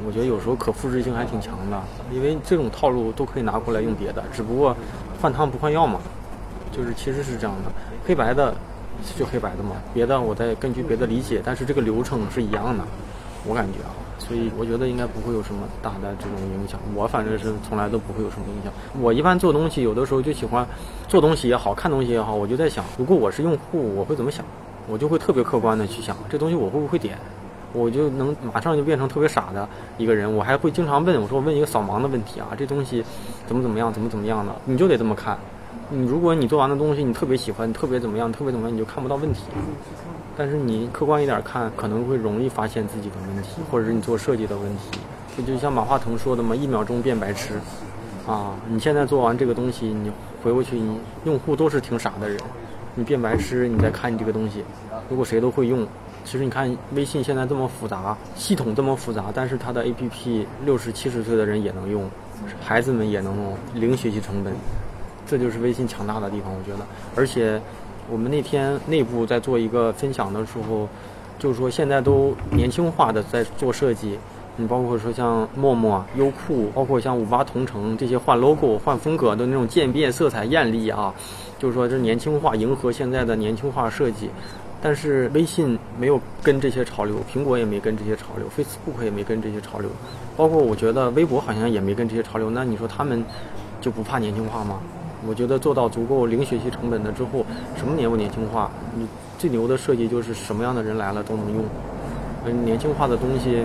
我觉得有时候可复制性还挺强的，因为这种套路都可以拿过来用别的，只不过换汤不换药嘛，就是其实是这样的，黑白的就黑白的嘛，别的我再根据别的理解，但是这个流程是一样的，我感觉啊。所以我觉得应该不会有什么大的这种影响，我反正是从来都不会有什么影响。我一般做东西，有的时候就喜欢做东西也好看东西也好，我就在想，如果我是用户，我会怎么想？我就会特别客观的去想，这东西我会不会点？我就能马上就变成特别傻的一个人。我还会经常问我说我问一个扫盲的问题啊，这东西怎么怎么样，怎么怎么样的，你就得这么看。你如果你做完的东西你特别喜欢，特别怎么样，特别怎么样，你就看不到问题。但是你客观一点看，可能会容易发现自己的问题，或者是你做设计的问题。这就像马化腾说的嘛，一秒钟变白痴。啊，你现在做完这个东西，你回过去，你用户都是挺傻的人，你变白痴，你再看你这个东西，如果谁都会用，其实你看微信现在这么复杂，系统这么复杂，但是它的 APP 六十七十岁的人也能用，孩子们也能用，零学习成本，这就是微信强大的地方，我觉得。而且我们那天内部在做一个分享的时候，就是说现在都年轻化的在做设计。你包括说像陌陌、优酷，包括像五八同城这些换 logo、换风格的那种渐变、色彩艳丽啊，就是说这年轻化，迎合现在的年轻化设计。但是微信没有跟这些潮流，苹果也没跟这些潮流，Facebook 也没跟这些潮流，包括我觉得微博好像也没跟这些潮流。那你说他们就不怕年轻化吗？我觉得做到足够零学习成本的之后，什么年不年轻化？你最牛的设计就是什么样的人来了都能用。嗯，年轻化的东西。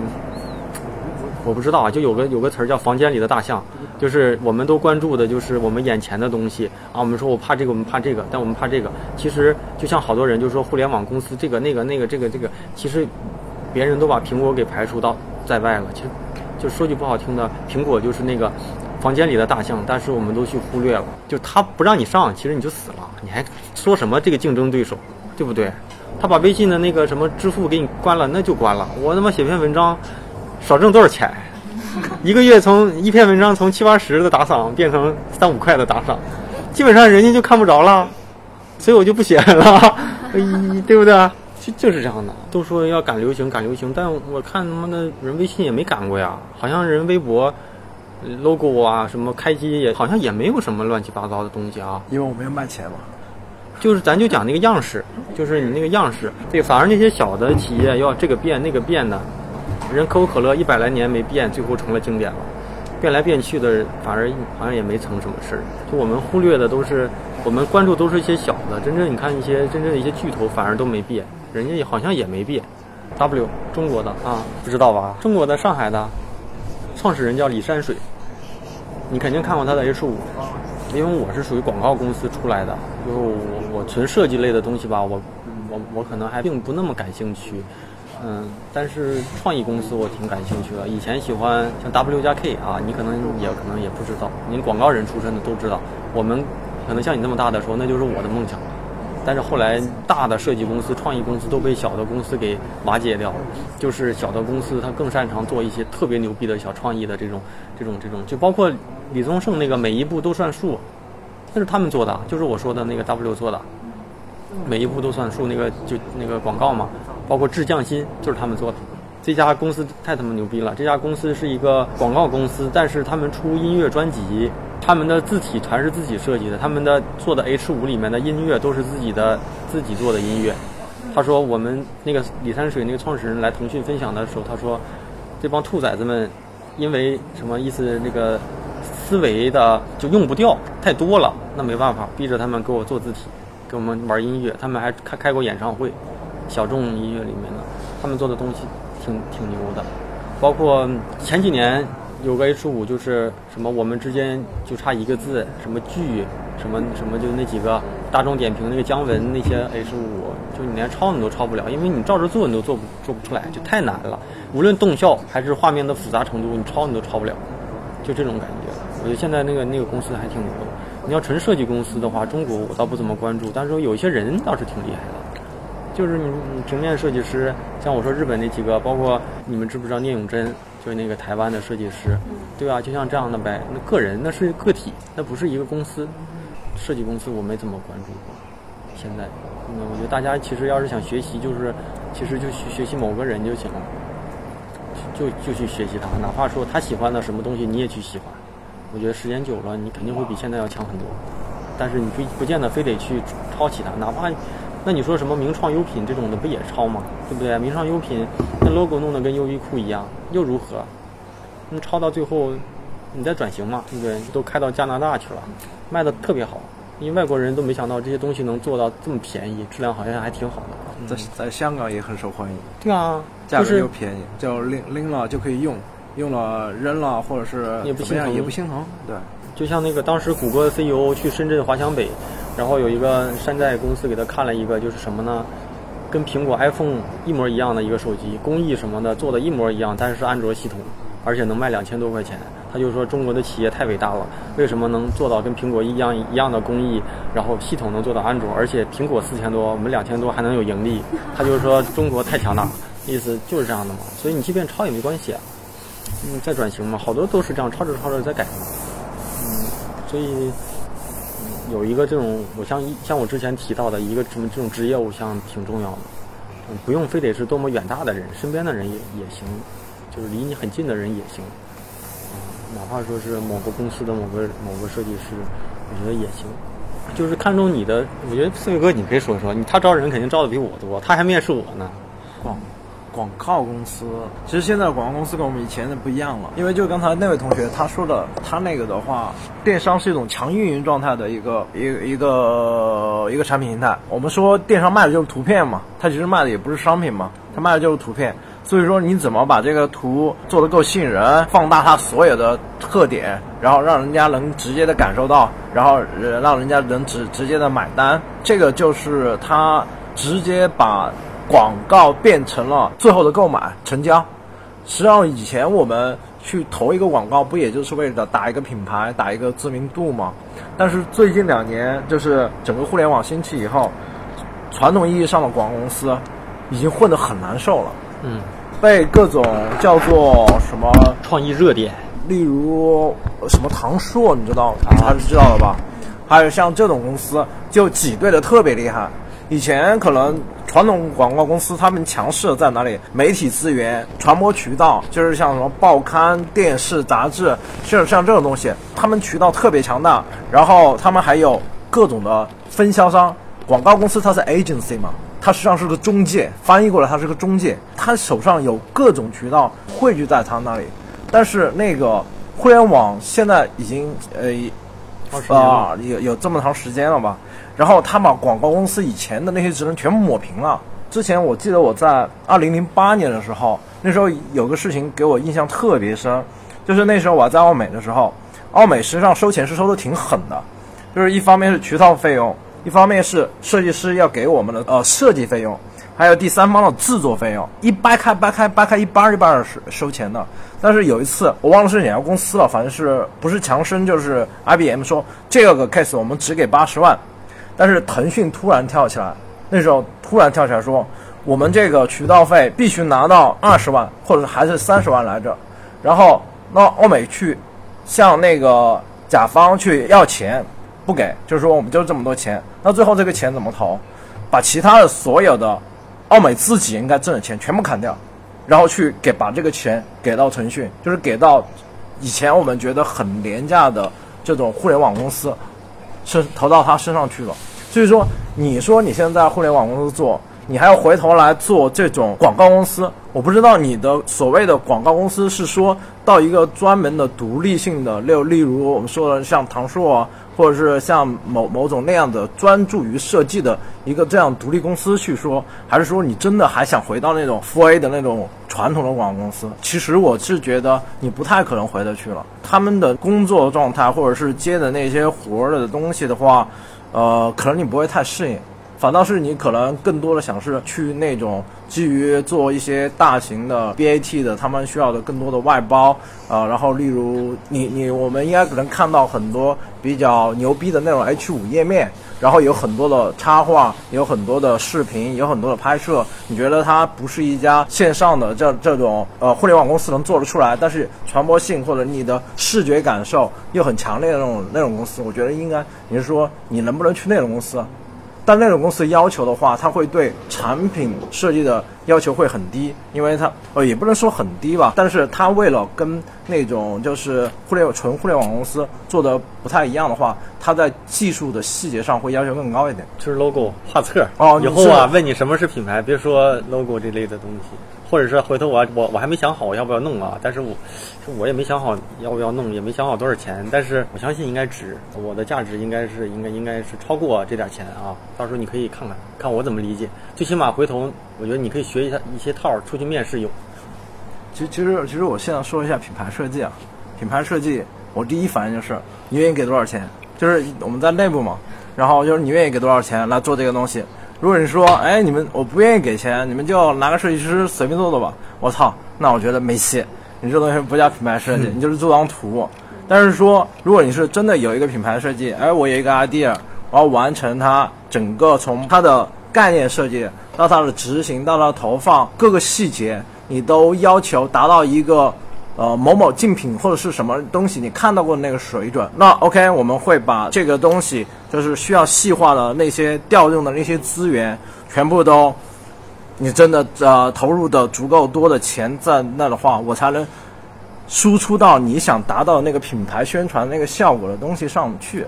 我不知道啊，就有个有个词儿叫“房间里的大象”，就是我们都关注的，就是我们眼前的东西啊。我们说我怕这个，我们怕这个，但我们怕这个。其实就像好多人就说互联网公司这个那个那个这个这个，其实别人都把苹果给排除到在外了。其实就说句不好听的，苹果就是那个房间里的大象，但是我们都去忽略了。就他不让你上，其实你就死了。你还说什么这个竞争对手，对不对？他把微信的那个什么支付给你关了，那就关了。我他妈写篇文章。少挣多少钱？一个月从一篇文章从七八十的打赏变成三五块的打赏，基本上人家就看不着了，所以我就不写了，对不对？就就是这样的。都说要赶流行，赶流行，但我看他妈的人微信也没赶过呀，好像人微博 logo 啊什么开机也好像也没有什么乱七八糟的东西啊。因为我没有卖钱嘛。就是咱就讲那个样式，就是你那个样式，对，反而那些小的企业要这个变那个变的。人可口可乐一百来年没变，最后成了经典了。变来变去的，反而好像也没成什么事儿。就我们忽略的都是，我们关注都是一些小的。真正你看一些真正的一些巨头，反而都没变，人家好像也没变。W 中国的啊，不知道吧？中国的上海的创始人叫李山水，你肯定看过他的 H 五，因为我是属于广告公司出来的，就是我我纯设计类的东西吧，我我我可能还并不那么感兴趣。嗯，但是创意公司我挺感兴趣的。以前喜欢像 W 加 K 啊，你可能也可能也不知道，您广告人出身的都知道。我们可能像你那么大的时候，那就是我的梦想。但是后来大的设计公司、创意公司都被小的公司给瓦解掉了。就是小的公司他更擅长做一些特别牛逼的小创意的这种、这种、这种，就包括李宗盛那个每一步都算数，那是他们做的，就是我说的那个 W 做的，每一步都算数，那个就那个广告嘛。包括致匠心就是他们做的，这家公司太他妈牛逼了。这家公司是一个广告公司，但是他们出音乐专辑，他们的字体全是自己设计的，他们的做的 H 五里面的音乐都是自己的自己做的音乐。他说我们那个李山水那个创始人来腾讯分享的时候，他说这帮兔崽子们因为什么意思？那个思维的就用不掉太多了，那没办法，逼着他们给我做字体，给我们玩音乐，他们还开开过演唱会。小众音乐里面的，他们做的东西挺挺牛的，包括前几年有个 H 五，就是什么我们之间就差一个字，什么剧，什么什么就那几个大众点评那个姜文那些 H 五，就你连抄你都抄不了，因为你照着做你都做不做不出来，就太难了。无论动效还是画面的复杂程度，你抄你都抄不了，就这种感觉。我觉得现在那个那个公司还挺牛的。你要纯设计公司的话，中国我倒不怎么关注，但是说有一些人倒是挺厉害的。就是你平面设计师，像我说日本那几个，包括你们知不知道聂永真，就是那个台湾的设计师，对吧？就像这样的呗。那个人那是个体，那不是一个公司。设计公司我没怎么关注过。现在，那我觉得大家其实要是想学习，就是其实就去学习某个人就行了，就就去学习他，哪怕说他喜欢的什么东西你也去喜欢。我觉得时间久了，你肯定会比现在要强很多。但是你不不见得非得去抄袭他，哪怕。那你说什么名创优品这种的不也抄吗？对不对？名创优品那 logo 弄得跟优衣库一样，又如何？那抄到最后，你再转型嘛，对不对？都开到加拿大去了，卖的特别好，因为外国人都没想到这些东西能做到这么便宜，质量好像还挺好的。在在香港也很受欢迎。对啊，价格又便宜，就拎拎了就可以用，用了扔了或者是也不心疼，也不心疼。对，就像那个当时谷歌 CEO 去深圳华强北，然后有一个山寨公司给他看了一个，就是什么呢？跟苹果 iPhone 一模一样的一个手机，工艺什么的做的一模一样，但是是安卓系统，而且能卖两千多块钱。他就说中国的企业太伟大了，为什么能做到跟苹果一样一样的工艺，然后系统能做到安卓，而且苹果四千多，我们两千多还能有盈利？他就说中国太强大，意思就是这样的嘛。所以你即便抄也没关系啊，嗯，在转型嘛，好多都是这样，抄着抄着在改嘛。嗯，所以有一个这种，我像像我之前提到的一个什么这种职业偶像挺重要的，嗯，不用非得是多么远大的人，身边的人也也行，就是离你很近的人也行。哪怕说是某个公司的某个某个设计师，我觉得也行。就是看中你的，我觉得四月哥你可以说说，你他招人肯定招的比我多，他还面试我呢。广告公司，其实现在广告公司跟我们以前的不一样了，因为就刚才那位同学他说的，他那个的话，电商是一种强运营状态的一个一个一个一个产品形态。我们说电商卖的就是图片嘛，它其实卖的也不是商品嘛，它卖的就是图片。所以说，你怎么把这个图做得够吸引人，放大它所有的特点，然后让人家能直接的感受到，然后让人家能直直接的买单，这个就是他直接把广告变成了最后的购买成交。实际上，以前我们去投一个广告，不也就是为了打一个品牌、打一个知名度吗？但是最近两年，就是整个互联网兴起以后，传统意义上的广告公司已经混得很难受了。嗯。被各种叫做什么创意热点，例如什么唐硕，你知道还是知道的吧？还有像这种公司就挤兑的特别厉害。以前可能传统广告公司他们强势在哪里？媒体资源、传播渠道，就是像什么报刊、电视、杂志，就是像这种东西，他们渠道特别强大。然后他们还有各种的分销商，广告公司它是 agency 嘛。它实际上是个中介，翻译过来，它是个中介。它手上有各种渠道汇聚在它那里，但是那个互联网现在已经呃啊有有这么长时间了吧？然后他把广告公司以前的那些职能全部抹平了。之前我记得我在二零零八年的时候，那时候有个事情给我印象特别深，就是那时候我在奥美的时候，奥美实际上收钱是收的挺狠的，就是一方面是渠道费用。一方面是设计师要给我们的呃设计费用，还有第三方的制作费用，一掰开掰开掰开一半一半是收钱的。但是有一次我忘了是哪家公司了，反正是不是强生就是 IBM 说这个 case 我们只给八十万，但是腾讯突然跳起来，那时候突然跳起来说我们这个渠道费必须拿到二十万，或者还是三十万来着。然后那欧美去向那个甲方去要钱。不给，就是说我们就这么多钱，那最后这个钱怎么投？把其他的所有的奥美自己应该挣的钱全部砍掉，然后去给把这个钱给到腾讯，就是给到以前我们觉得很廉价的这种互联网公司，是投到他身上去了。所以说，你说你现在互联网公司做，你还要回头来做这种广告公司，我不知道你的所谓的广告公司是说到一个专门的独立性的，例例如我们说的像唐硕啊。或者是像某某种那样的专注于设计的一个这样独立公司去说，还是说你真的还想回到那种 4A 的那种传统的广告公司？其实我是觉得你不太可能回得去了。他们的工作状态，或者是接的那些活儿的东西的话，呃，可能你不会太适应。反倒是你可能更多的想是去那种基于做一些大型的 BAT 的，他们需要的更多的外包啊，然后例如你你我们应该可能看到很多比较牛逼的那种 H 五页面，然后有很多的插画，有很多的视频，有很多的拍摄。你觉得它不是一家线上的这这种呃互联网公司能做得出来，但是传播性或者你的视觉感受又很强烈的那种那种公司，我觉得应该你是说你能不能去那种公司？但那种公司要求的话，它会对产品设计的要求会很低，因为它呃也不能说很低吧，但是它为了跟那种就是互联网纯互联网公司做的不太一样的话，它在技术的细节上会要求更高一点。就是 logo 画册哦，以后啊，问你什么是品牌，别说 logo 这类的东西，或者是回头我我我还没想好我要不要弄啊，但是我我也没想好要不要弄，也没想好多少钱，但是我相信应该值，我的价值应该是应该应该是超过这点钱啊。到时候你可以看看看我怎么理解，最起码回头我觉得你可以学一下一些套出去面试用。其其实其实我现在说一下品牌设计啊，品牌设计我第一反应就是你愿意给多少钱，就是我们在内部嘛，然后就是你愿意给多少钱来做这个东西。如果你说，哎，你们我不愿意给钱，你们就拿个设计师随便做做吧。我操，那我觉得没戏。你这东西不叫品牌设计，你就是做张图。但是说，如果你是真的有一个品牌设计，哎，我有一个 idea，我要完成它整个从它的概念设计到它的执行到它的投放各个细节，你都要求达到一个。呃，某某竞品或者是什么东西，你看到过那个水准，那 OK，我们会把这个东西，就是需要细化的那些调用的那些资源，全部都，你真的呃投入的足够多的钱在那的话，我才能输出到你想达到那个品牌宣传那个效果的东西上去。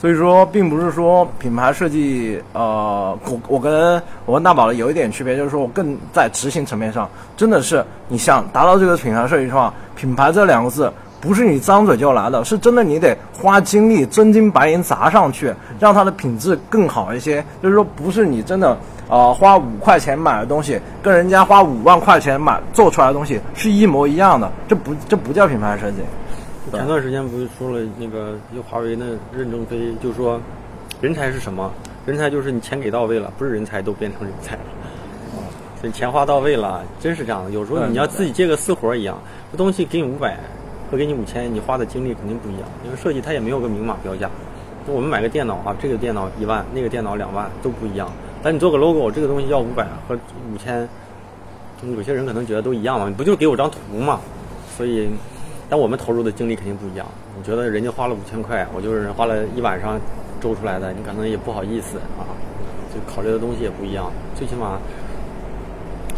所以说，并不是说品牌设计，呃，我我跟我跟大宝的有一点区别，就是说我更在执行层面上，真的是你想达到这个品牌设计的话，品牌这两个字不是你张嘴就来的，是真的你得花精力真金白银砸上去，让它的品质更好一些。就是说，不是你真的，呃，花五块钱买的东西，跟人家花五万块钱买做出来的东西是一模一样的，这不这不叫品牌设计。前段时间不是说了那个就华为那任正非就说，人才是什么？人才就是你钱给到位了，不是人才都变成人才了。所以钱花到位了，真是这样的。有时候你要自己接个私活一样，这东西给你五百和给你五千，你花的精力肯定不一样。因为设计它也没有个明码标价。我们买个电脑啊，这个电脑一万，那个电脑两万都不一样。但你做个 logo，这个东西要五百和五千，有些人可能觉得都一样嘛，你不就给我张图嘛？所以。但我们投入的精力肯定不一样。你觉得人家花了五千块，我就是花了一晚上周出来的，你可能也不好意思啊。就考虑的东西也不一样。最起码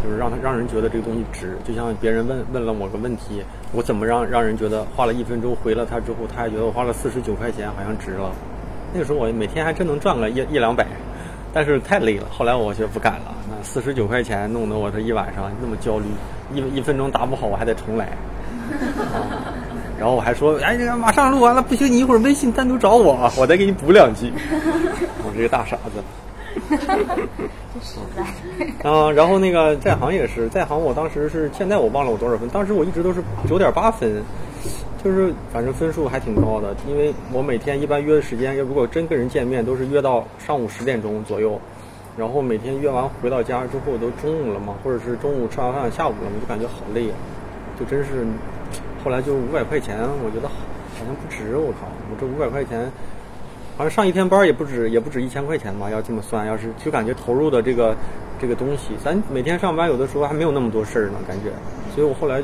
就是让他让人觉得这个东西值。就像别人问问了我个问题，我怎么让让人觉得花了一分钟回了他之后，他还觉得我花了四十九块钱好像值了。那个时候我每天还真能赚个一一两百，但是太累了。后来我就不敢了。那四十九块钱弄得我这一晚上那么焦虑，一一分钟答不好我还得重来。啊，然后我还说，哎呀，马上录完了，不行，你一会儿微信单独找我，我再给你补两句。我这个大傻子。实在。啊，然后那个在行也是，在行我当时是，现在我忘了我多少分，当时我一直都是九点八分，就是反正分数还挺高的，因为我每天一般约的时间，如果真跟人见面，都是约到上午十点钟左右，然后每天约完回到家之后都中午了嘛，或者是中午吃完饭下午了，我就感觉好累啊，就真是。后来就五百块钱，我觉得好好像不值。我靠，我这五百块钱，好像上一天班也不止，也不止一千块钱吧？要这么算，要是就感觉投入的这个这个东西，咱每天上班有的时候还没有那么多事儿呢，感觉。所以我后来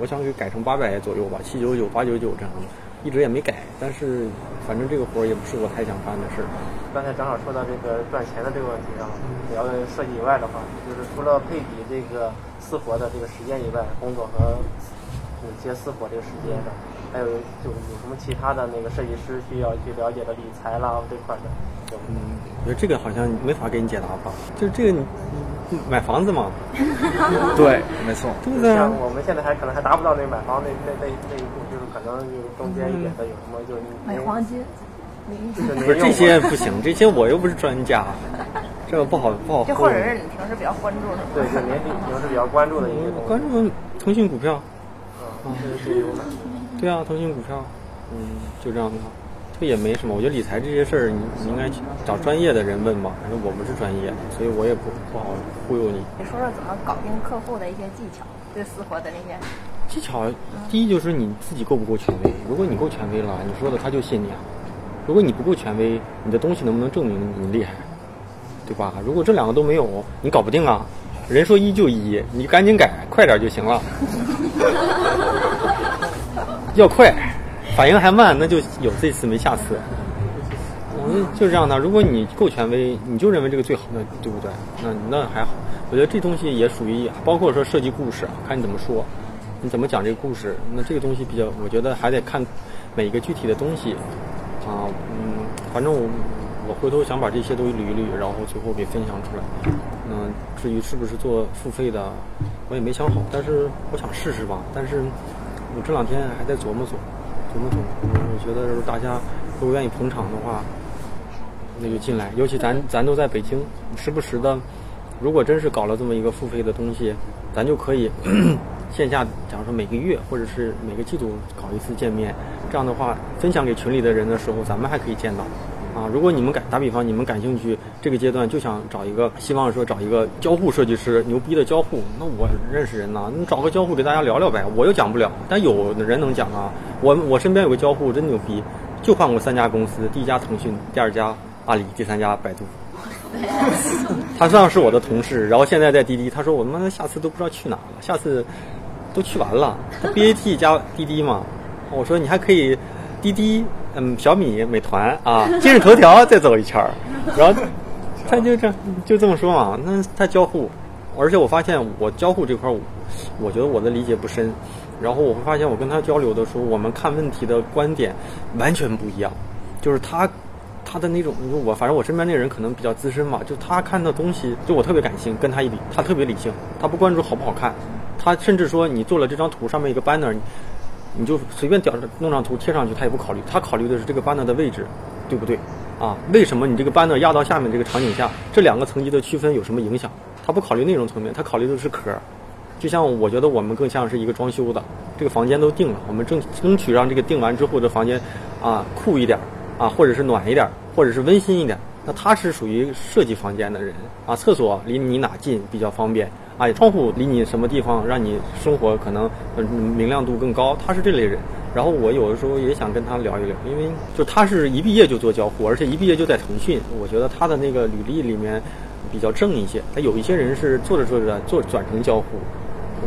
我想给改成八百左右吧，七九九、八九九这样的，一直也没改。但是反正这个活儿也不是我太想干的事儿。刚才正好说到这个赚钱的这个问题上，聊设计以外的话，就是除了配比这个私活的这个时间以外，工作和。一些私活这个时间的，还有就有什么其他的那个设计师需要去了解的理财啦这块的，嗯，我觉得这个好像没法给你解答吧？就这个你买房子嘛，对，没错，对不对？像我们现在还可能还达不到那买房那那那那一步，就是可能就中间一点的有什么就买黄金，不是这些不行，这些我又不是专家，这个不好不好。就或者是你平时比较关注的，对，就年底平时比较关注的一些关注腾讯股票。啊，对对啊，腾讯股票，嗯，就这样的，这也没什么。我觉得理财这些事儿，你你应该去找专业的人问吧。反正我不是专业，所以我也不不好忽悠你。你说说怎么搞定客户的一些技巧，对私活的那些技巧。第一就是你自己够不够权威。如果你够权威了，你说的他就信你啊。如果你不够权威，你的东西能不能证明你厉害，对吧？如果这两个都没有，你搞不定啊。人说一就一，你赶紧改，快点就行了。要快，反应还慢，那就有这次没下次。嗯，就是这样的。如果你够权威，你就认为这个最好的，对不对？那那还好。我觉得这东西也属于，包括说设计故事，看你怎么说，你怎么讲这个故事。那这个东西比较，我觉得还得看每一个具体的东西。啊，嗯，反正我我回头想把这些都捋一捋，然后最后给分享出来。嗯，至于是不是做付费的，我也没想好，但是我想试试吧。但是我这两天还在琢磨琢磨，琢磨琢磨。我觉得大家如果愿意捧场的话，那就进来。尤其咱咱都在北京，时不时的，如果真是搞了这么一个付费的东西，咱就可以。线下，假如说每个月或者是每个季度搞一次见面，这样的话分享给群里的人的时候，咱们还可以见到。啊，如果你们感打比方，你们感兴趣，这个阶段就想找一个，希望说找一个交互设计师，牛逼的交互，那我认识人呐，你找个交互给大家聊聊呗。我又讲不了，但有人能讲啊。我我身边有个交互真牛逼，就换过三家公司，第一家腾讯，第二家阿里，第三家百度。他上是我的同事，然后现在在滴滴，他说我他妈下次都不知道去哪了，下次。都去完了，B A T 加滴滴嘛。我说你还可以，滴滴，嗯，小米、美团啊，今日头条再走一圈儿。然后 他就这就这么说嘛。那他交互，而且我发现我交互这块儿，我觉得我的理解不深。然后我会发现我跟他交流的时候，我们看问题的观点完全不一样。就是他他的那种，我反正我身边那人可能比较资深嘛，就他看的东西，就我特别感性，跟他一比，他特别理性，他不关注好不好看。他甚至说，你做了这张图上面一个 banner，你就随便调弄张图贴上去，他也不考虑。他考虑的是这个 banner 的位置，对不对？啊，为什么你这个 banner 压到下面这个场景下，这两个层级的区分有什么影响？他不考虑内容层面，他考虑的是壳。就像我觉得我们更像是一个装修的，这个房间都定了，我们争争取让这个定完之后的房间啊酷一点，啊或者是暖一点，或者是温馨一点。那他是属于设计房间的人啊，厕所离你哪近比较方便？啊，窗户离你什么地方，让你生活可能明亮度更高。他是这类人，然后我有的时候也想跟他聊一聊，因为就他是一毕业就做交互，而且一毕业就在腾讯。我觉得他的那个履历里面比较正一些。他有一些人是做着做着做转成交互，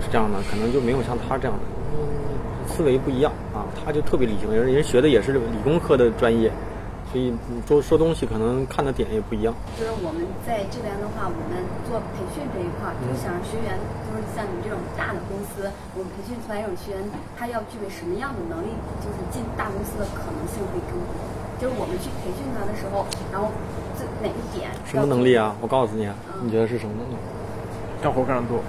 是这样的，可能就没有像他这样的，思维不一样啊。他就特别理性，人人学的也是理工科的专业。所以说说东西可能看的点也不一样。就是我们在这边的话，我们做培训这一块，就想让学员，就是像你这种大的公司，我们培训出来这种学员，他要具备什么样的能力，就是进大公司的可能性会更多。就是我们去培训他的时候，然后这哪一点？什么能力啊？我告诉你啊，你觉得是什么能力？干活干得多，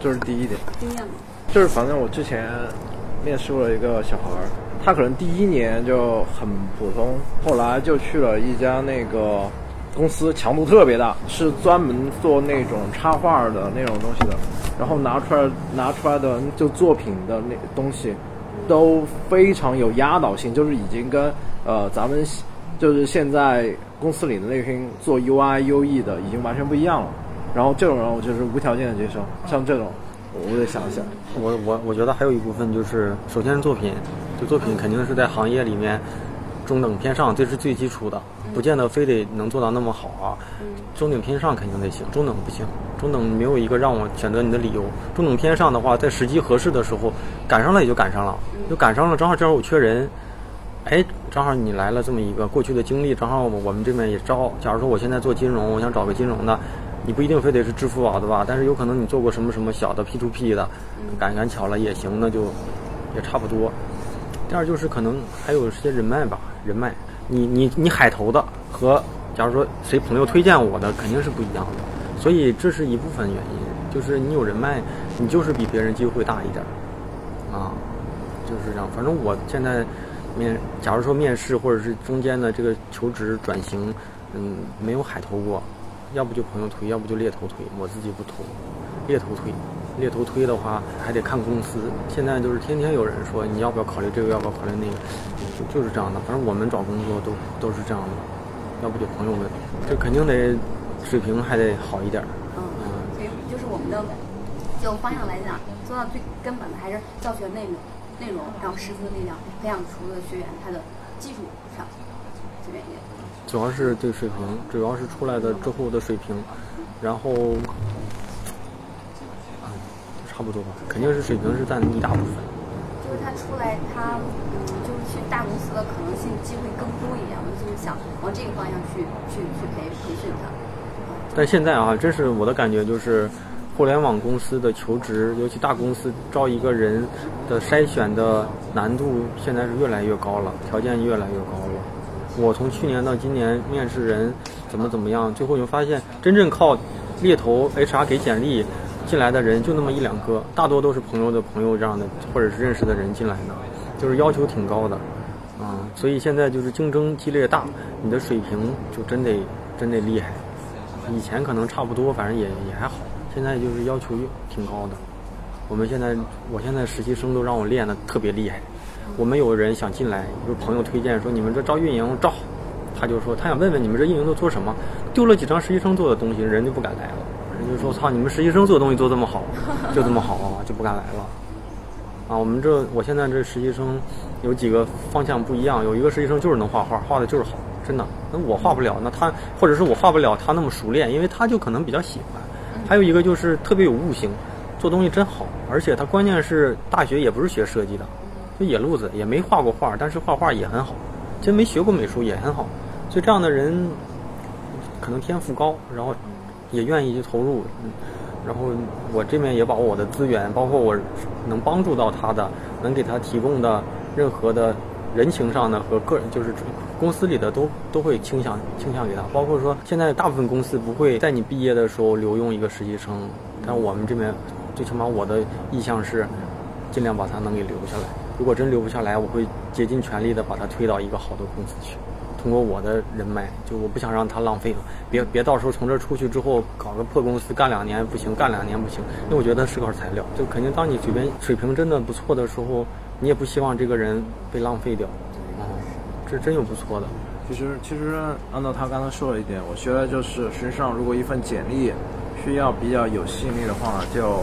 这是第一点。经验吗？就是反正我之前面试过一个小孩儿。他可能第一年就很普通，后来就去了一家那个公司，强度特别大，是专门做那种插画的那种东西的。然后拿出来拿出来的就作品的那东西，都非常有压倒性，就是已经跟呃咱们就是现在公司里的那群做 UI UE 的已经完全不一样了。然后这种人我就是无条件的接受，像这种。我得想想，我我我觉得还有一部分就是，首先是作品，这作品肯定是在行业里面中等偏上，这是最基础的，不见得非得能做到那么好啊。中等偏上肯定得行，中等不行，中等没有一个让我选择你的理由。中等偏上的话，在时机合适的时候赶上了也就赶上了，就赶上了，正好这会儿我缺人，哎，正好你来了这么一个过去的经历，正好我们这边也招。假如说我现在做金融，我想找个金融的。你不一定非得是支付宝的吧，但是有可能你做过什么什么小的 P to P 的，赶赶巧了也行，那就也差不多。第二就是可能还有些人脉吧，人脉，你你你海投的和假如说谁朋友推荐我的肯定是不一样的，所以这是一部分原因，就是你有人脉，你就是比别人机会大一点，啊，就是这样。反正我现在面，假如说面试或者是中间的这个求职转型，嗯，没有海投过。要不就朋友推，要不就猎头推，我自己不投，猎头推，猎头推的话还得看公司。现在就是天天有人说你要不要考虑这个，要不要考虑那个，就就是这样的。反正我们找工作都都是这样的，要不就朋友问，这肯定得水平还得好一点。嗯，所以就是我们的就方向来讲，做到最根本的还是教学内容，内容，然后师资力量，培养出的学员他的技术上这边也。主要是这个水平，主要是出来的之后的水平，然后，不多吧，肯定是水平是占一大部分。就是他出来，他嗯，就是去大公司的可能性机会更多一点，我就是想往这个方向去去去培培训他。但现在啊，真是我的感觉就是，互联网公司的求职，尤其大公司招一个人的筛选的难度，现在是越来越高了，条件越来越高了。我从去年到今年面试人怎么怎么样，最后就发现真正靠猎头 HR 给简历进来的人就那么一两个，大多都是朋友的朋友这样的，或者是认识的人进来的，就是要求挺高的，啊，所以现在就是竞争激烈大，你的水平就真得真得厉害。以前可能差不多，反正也也还好，现在就是要求挺高的。我们现在，我现在实习生都让我练的特别厉害。我们有人想进来，有朋友推荐说你们这招运营招，他就说他想问问你们这运营都做什么，丢了几张实习生做的东西，人就不敢来了。就说操，你们实习生做东西做这么好，就这么好啊，就不敢来了。啊，我们这我现在这实习生有几个方向不一样，有一个实习生就是能画画，画的就是好，真的。那我画不了，那他或者是我画不了他那么熟练，因为他就可能比较喜欢。还有一个就是特别有悟性，做东西真好，而且他关键是大学也不是学设计的。就野路子，也没画过画，但是画画也很好。其实没学过美术也很好，所以这样的人可能天赋高，然后也愿意去投入。然后我这边也把我的资源，包括我能帮助到他的，能给他提供的任何的人情上的和个人，就是公司里的都都会倾向倾向给他。包括说现在大部分公司不会在你毕业的时候留用一个实习生，但我们这边最起码我的意向是尽量把他能给留下来。如果真留不下来，我会竭尽全力的把他推到一个好的公司去。通过我的人脉，就我不想让他浪费了。别别到时候从这出去之后搞个破公司干两年不行，干两年不行。因为我觉得是块材料，就肯定当你这边水平真的不错的时候，你也不希望这个人被浪费掉。啊，这真有不错的。其实其实按照他刚才说了一点，我觉得就是实际上如果一份简历需要比较有吸引力的话，就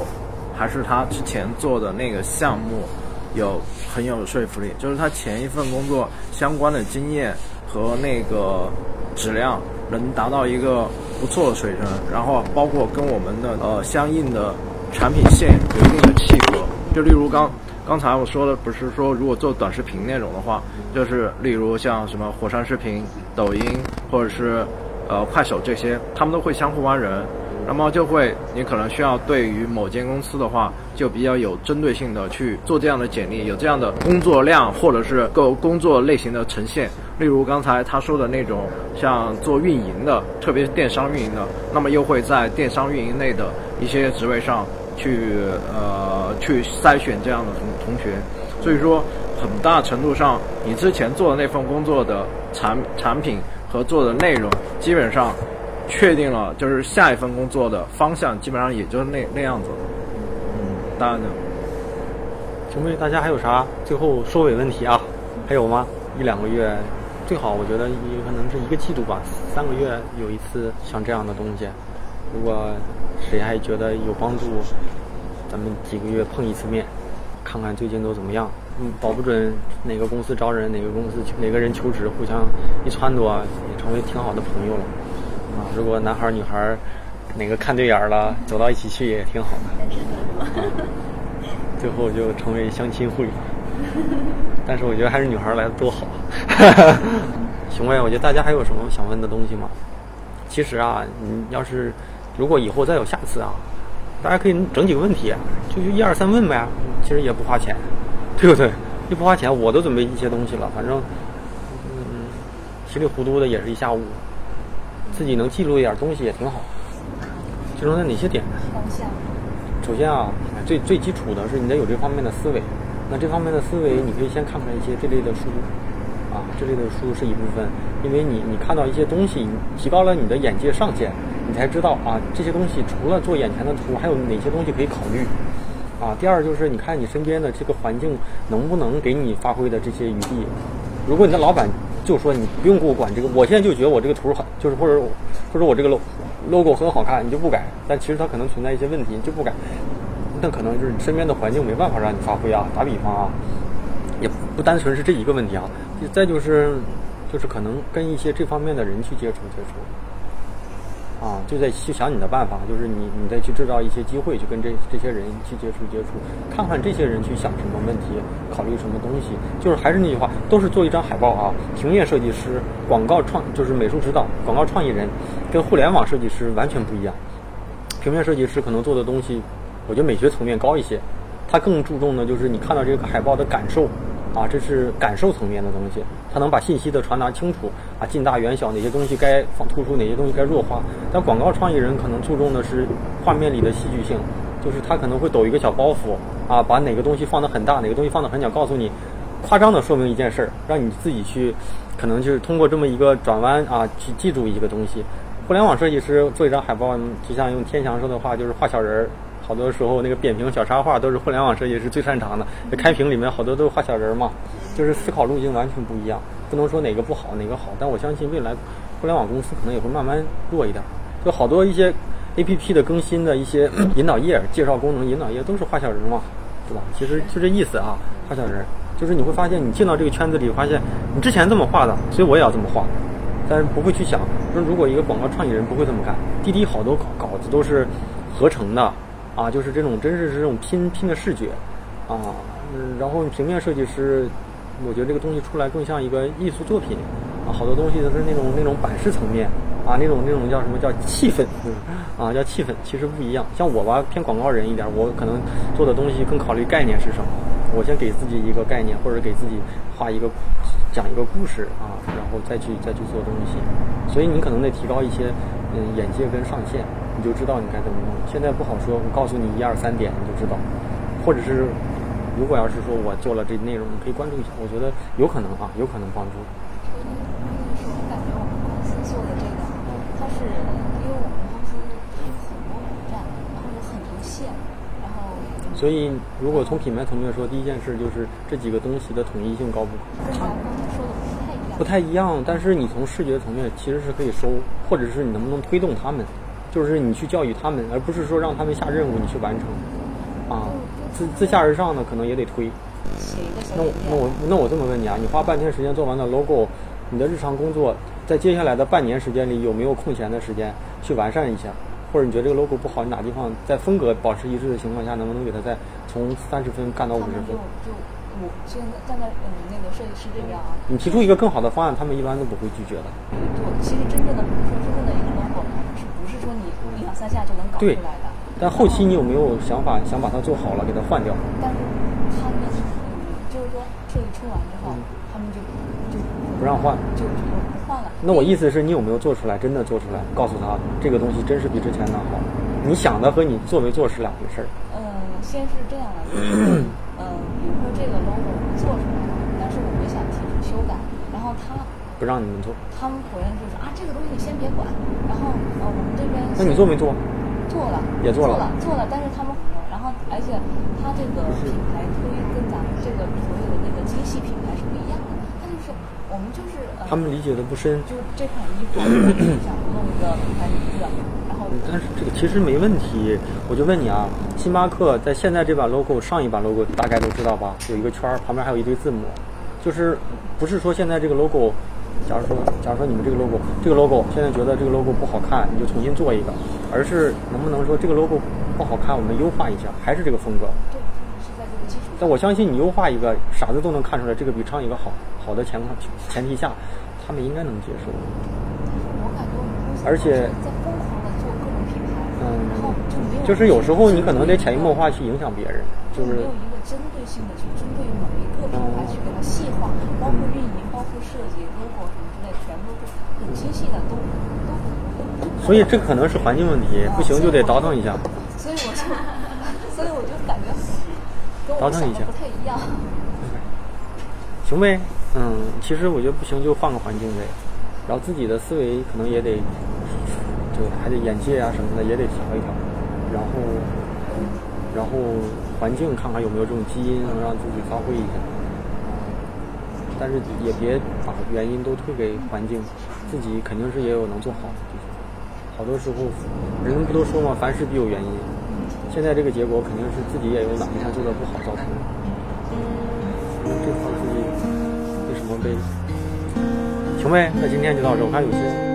还是他之前做的那个项目。有很有说服力，就是他前一份工作相关的经验和那个质量能达到一个不错的水准，然后包括跟我们的呃相应的产品线有一定的契合。就例如刚刚才我说的，不是说如果做短视频那种的话，就是例如像什么火山视频、抖音或者是呃快手这些，他们都会相互挖人。那么就会，你可能需要对于某间公司的话，就比较有针对性的去做这样的简历，有这样的工作量或者是够工作类型的呈现。例如刚才他说的那种，像做运营的，特别是电商运营的，那么又会在电商运营内的一些职位上去呃去筛选这样的同同学。所以说，很大程度上，你之前做的那份工作的产产品和做的内容，基本上。确定了，就是下一份工作的方向，基本上也就是那那样子。嗯，当然呢。请问大家还有啥最后收尾问题啊？还有吗？一两个月，最好我觉得有可能是一个季度吧，三个月有一次像这样的东西。如果谁还觉得有帮助，咱们几个月碰一次面，看看最近都怎么样。嗯，保不准哪个公司招人，哪个公司哪个人求职，互相一撺掇，也成为挺好的朋友了。啊，如果男孩儿女孩儿哪个看对眼儿了，走到一起去也挺好的。最后就成为相亲会。但是我觉得还是女孩儿来的多好。行呗，我觉得大家还有什么想问的东西吗？其实啊，你要是如果以后再有下次啊，大家可以整几个问题，就就一二三问呗。其实也不花钱，对不对？又不花钱，我都准备一些东西了，反正嗯，稀里糊涂的也是一下午。自己能记录一点东西也挺好。记录在哪些点？方向。首先啊，最最基础的是你得有这方面的思维。那这方面的思维，你可以先看看一些这类的书，啊，这类的书是一部分，因为你你看到一些东西，提高了你的眼界上限，你才知道啊，这些东西除了做眼前的图，还有哪些东西可以考虑。啊，第二就是你看你身边的这个环境能不能给你发挥的这些余地。如果你的老板。就说你不用给我管这个，我现在就觉得我这个图很，就是或者或者我这个 logo 很好看，你就不改。但其实它可能存在一些问题，你就不改。那可能就是你身边的环境没办法让你发挥啊。打比方啊，也不单纯是这一个问题啊。再就是，就是可能跟一些这方面的人去接触接触。啊，就在去想你的办法，就是你，你再去制造一些机会，去跟这这些人去接触接触，看看这些人去想什么问题，考虑什么东西。就是还是那句话，都是做一张海报啊。平面设计师、广告创就是美术指导、广告创意人，跟互联网设计师完全不一样。平面设计师可能做的东西，我觉得美学层面高一些，他更注重的就是你看到这个海报的感受，啊，这是感受层面的东西，它能把信息的传达清楚啊，近大远小，哪些东西该放突出，哪些东西该弱化。但广告创意人可能注重的是画面里的戏剧性，就是他可能会抖一个小包袱啊，把哪个东西放得很大，哪个东西放得很小，告诉你，夸张的说明一件事儿，让你自己去，可能就是通过这么一个转弯啊，去记住一个东西。互联网设计师做一张海报，就像用天翔说的话，就是画小人儿。好多时候那个扁平小插画都是互联网设计师最擅长的。开屏里面好多都是画小人嘛，就是思考路径完全不一样。不能说哪个不好哪个好，但我相信未来互联网公司可能也会慢慢弱一点。就好多一些 A P P 的更新的一些 引导页、介绍功能引导页都是画小人嘛，对吧？其实就这意思啊，画小人就是你会发现你进到这个圈子里，发现你之前这么画的，所以我也要这么画。但是不会去想说，如果一个广告创意人不会这么干，滴滴好多稿子都是合成的。啊，就是这种，真是是这种拼拼的视觉，啊，嗯，然后平面设计师，我觉得这个东西出来更像一个艺术作品，啊，好多东西都是那种那种版式层面，啊，那种那种叫什么叫气氛，啊，叫气氛，其实不一样。像我吧，偏广告人一点，我可能做的东西更考虑概念是什么，我先给自己一个概念，或者给自己画一个讲一个故事啊，然后再去再去做东西。所以你可能得提高一些，嗯，眼界跟上限。你就知道你该怎么弄。现在不好说，我告诉你一二三点，你就知道。或者是，如果要是说我做了这内容，你可以关注一下，我觉得有可能啊，有可能帮助。是我感觉我们公司做的这个，它是因为我们公司有很多网站，然后有很多线，然后。所以，如果从品牌层面说，第一件事就是这几个东西的统一性高不高？不太一样。不太一样，但是你从视觉层面其实是可以收，或者是你能不能推动他们。就是你去教育他们，而不是说让他们下任务你去完成，啊，自自下而上呢，可能也得推。那我那我那我这么问你啊，你花半天时间做完了 logo，你的日常工作在接下来的半年时间里有没有空闲的时间去完善一下？或者你觉得这个 logo 不好，你哪地方在风格保持一致的情况下，能不能给它再从三十分干到五十分？就就我现在站在嗯那个设计师这边啊，你提出一个更好的方案，他们一般都不会拒绝的。对，其实真正的比如说真正的一个 logo。说你一两三下就能搞出来的，但后期你有没有想法想把它做好了，给它换掉？但是他们就是说设计出完之后，他们就就不让换，就就不换了。那我意思是你有没有做出来？真的做出来，告诉他这个东西真是比之前的好。你想的和你做没做是两回事儿。嗯，先是这样的，就是嗯，比如说这个 logo 做出来了，但是我们想提出修改，然后他。不让你们做，他们回来就是啊，这个东西你先别管。然后呃，我们这边那你做没做？做了，也做了，做了。但是他们然后而且他这个品牌推跟咱们这个所有的那个精细品牌是不一样的。他就是我们就是他们理解的不深。就这款衣服想弄一个品牌名字，然后但是这个其实没问题。我就问你啊，星巴克在现在这版 logo 上一版 logo 大概都知道吧？有一个圈儿，旁边还有一堆字母，就是不是说现在这个 logo。假如说，假如说你们这个 logo，这个 logo 现在觉得这个 logo 不好看，你就重新做一个，而是能不能说这个 logo 不好看，我们优化一下，还是这个风格？对，是在这个基础。但我相信你优化一个，傻子都能看出来，这个比唱一个好。好的前况前提下，他们应该能接受。我感觉我们公司而且在疯狂的做各种品牌，嗯，然后就没有，就是有时候你可能得潜移默化去影响别人，就是没有一个针对性的去针对某一个品牌去给它细化，包括运营，包括设计。很清晰的，都都。所以这可能是环境问题，不行就得倒腾一下。所以我就，所以我就感觉跟我想的不太一样。行呗，嗯，其实我觉得不行就换个环境呗，然后自己的思维可能也得，就还得眼界啊什么的也得调一调，然后，然后环境看看有没有这种基因能让自己发挥一下。但是也别把原因都推给环境，自己肯定是也有能做好的地方。好多时候，人不都说嘛？凡事必有原因。现在这个结果肯定是自己也有哪一项做的不好造成的。这块自己为什么被？行呗，那今天就到这，我看有些。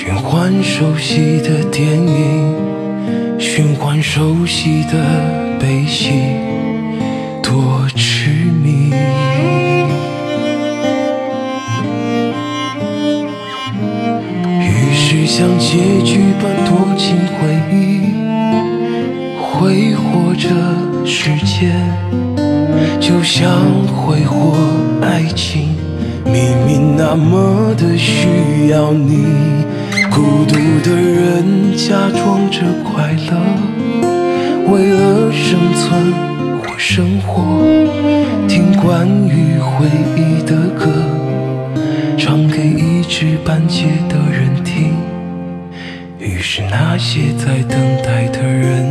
循环熟悉的电影循环熟悉的悲喜多痴迷。于是像结局般躲进回忆挥霍着时间就像挥霍爱情明明那么的需要你。孤独的人假装着快乐为了生存或生活听关于回忆的歌唱给一知半解的人听。于是那些在等待的人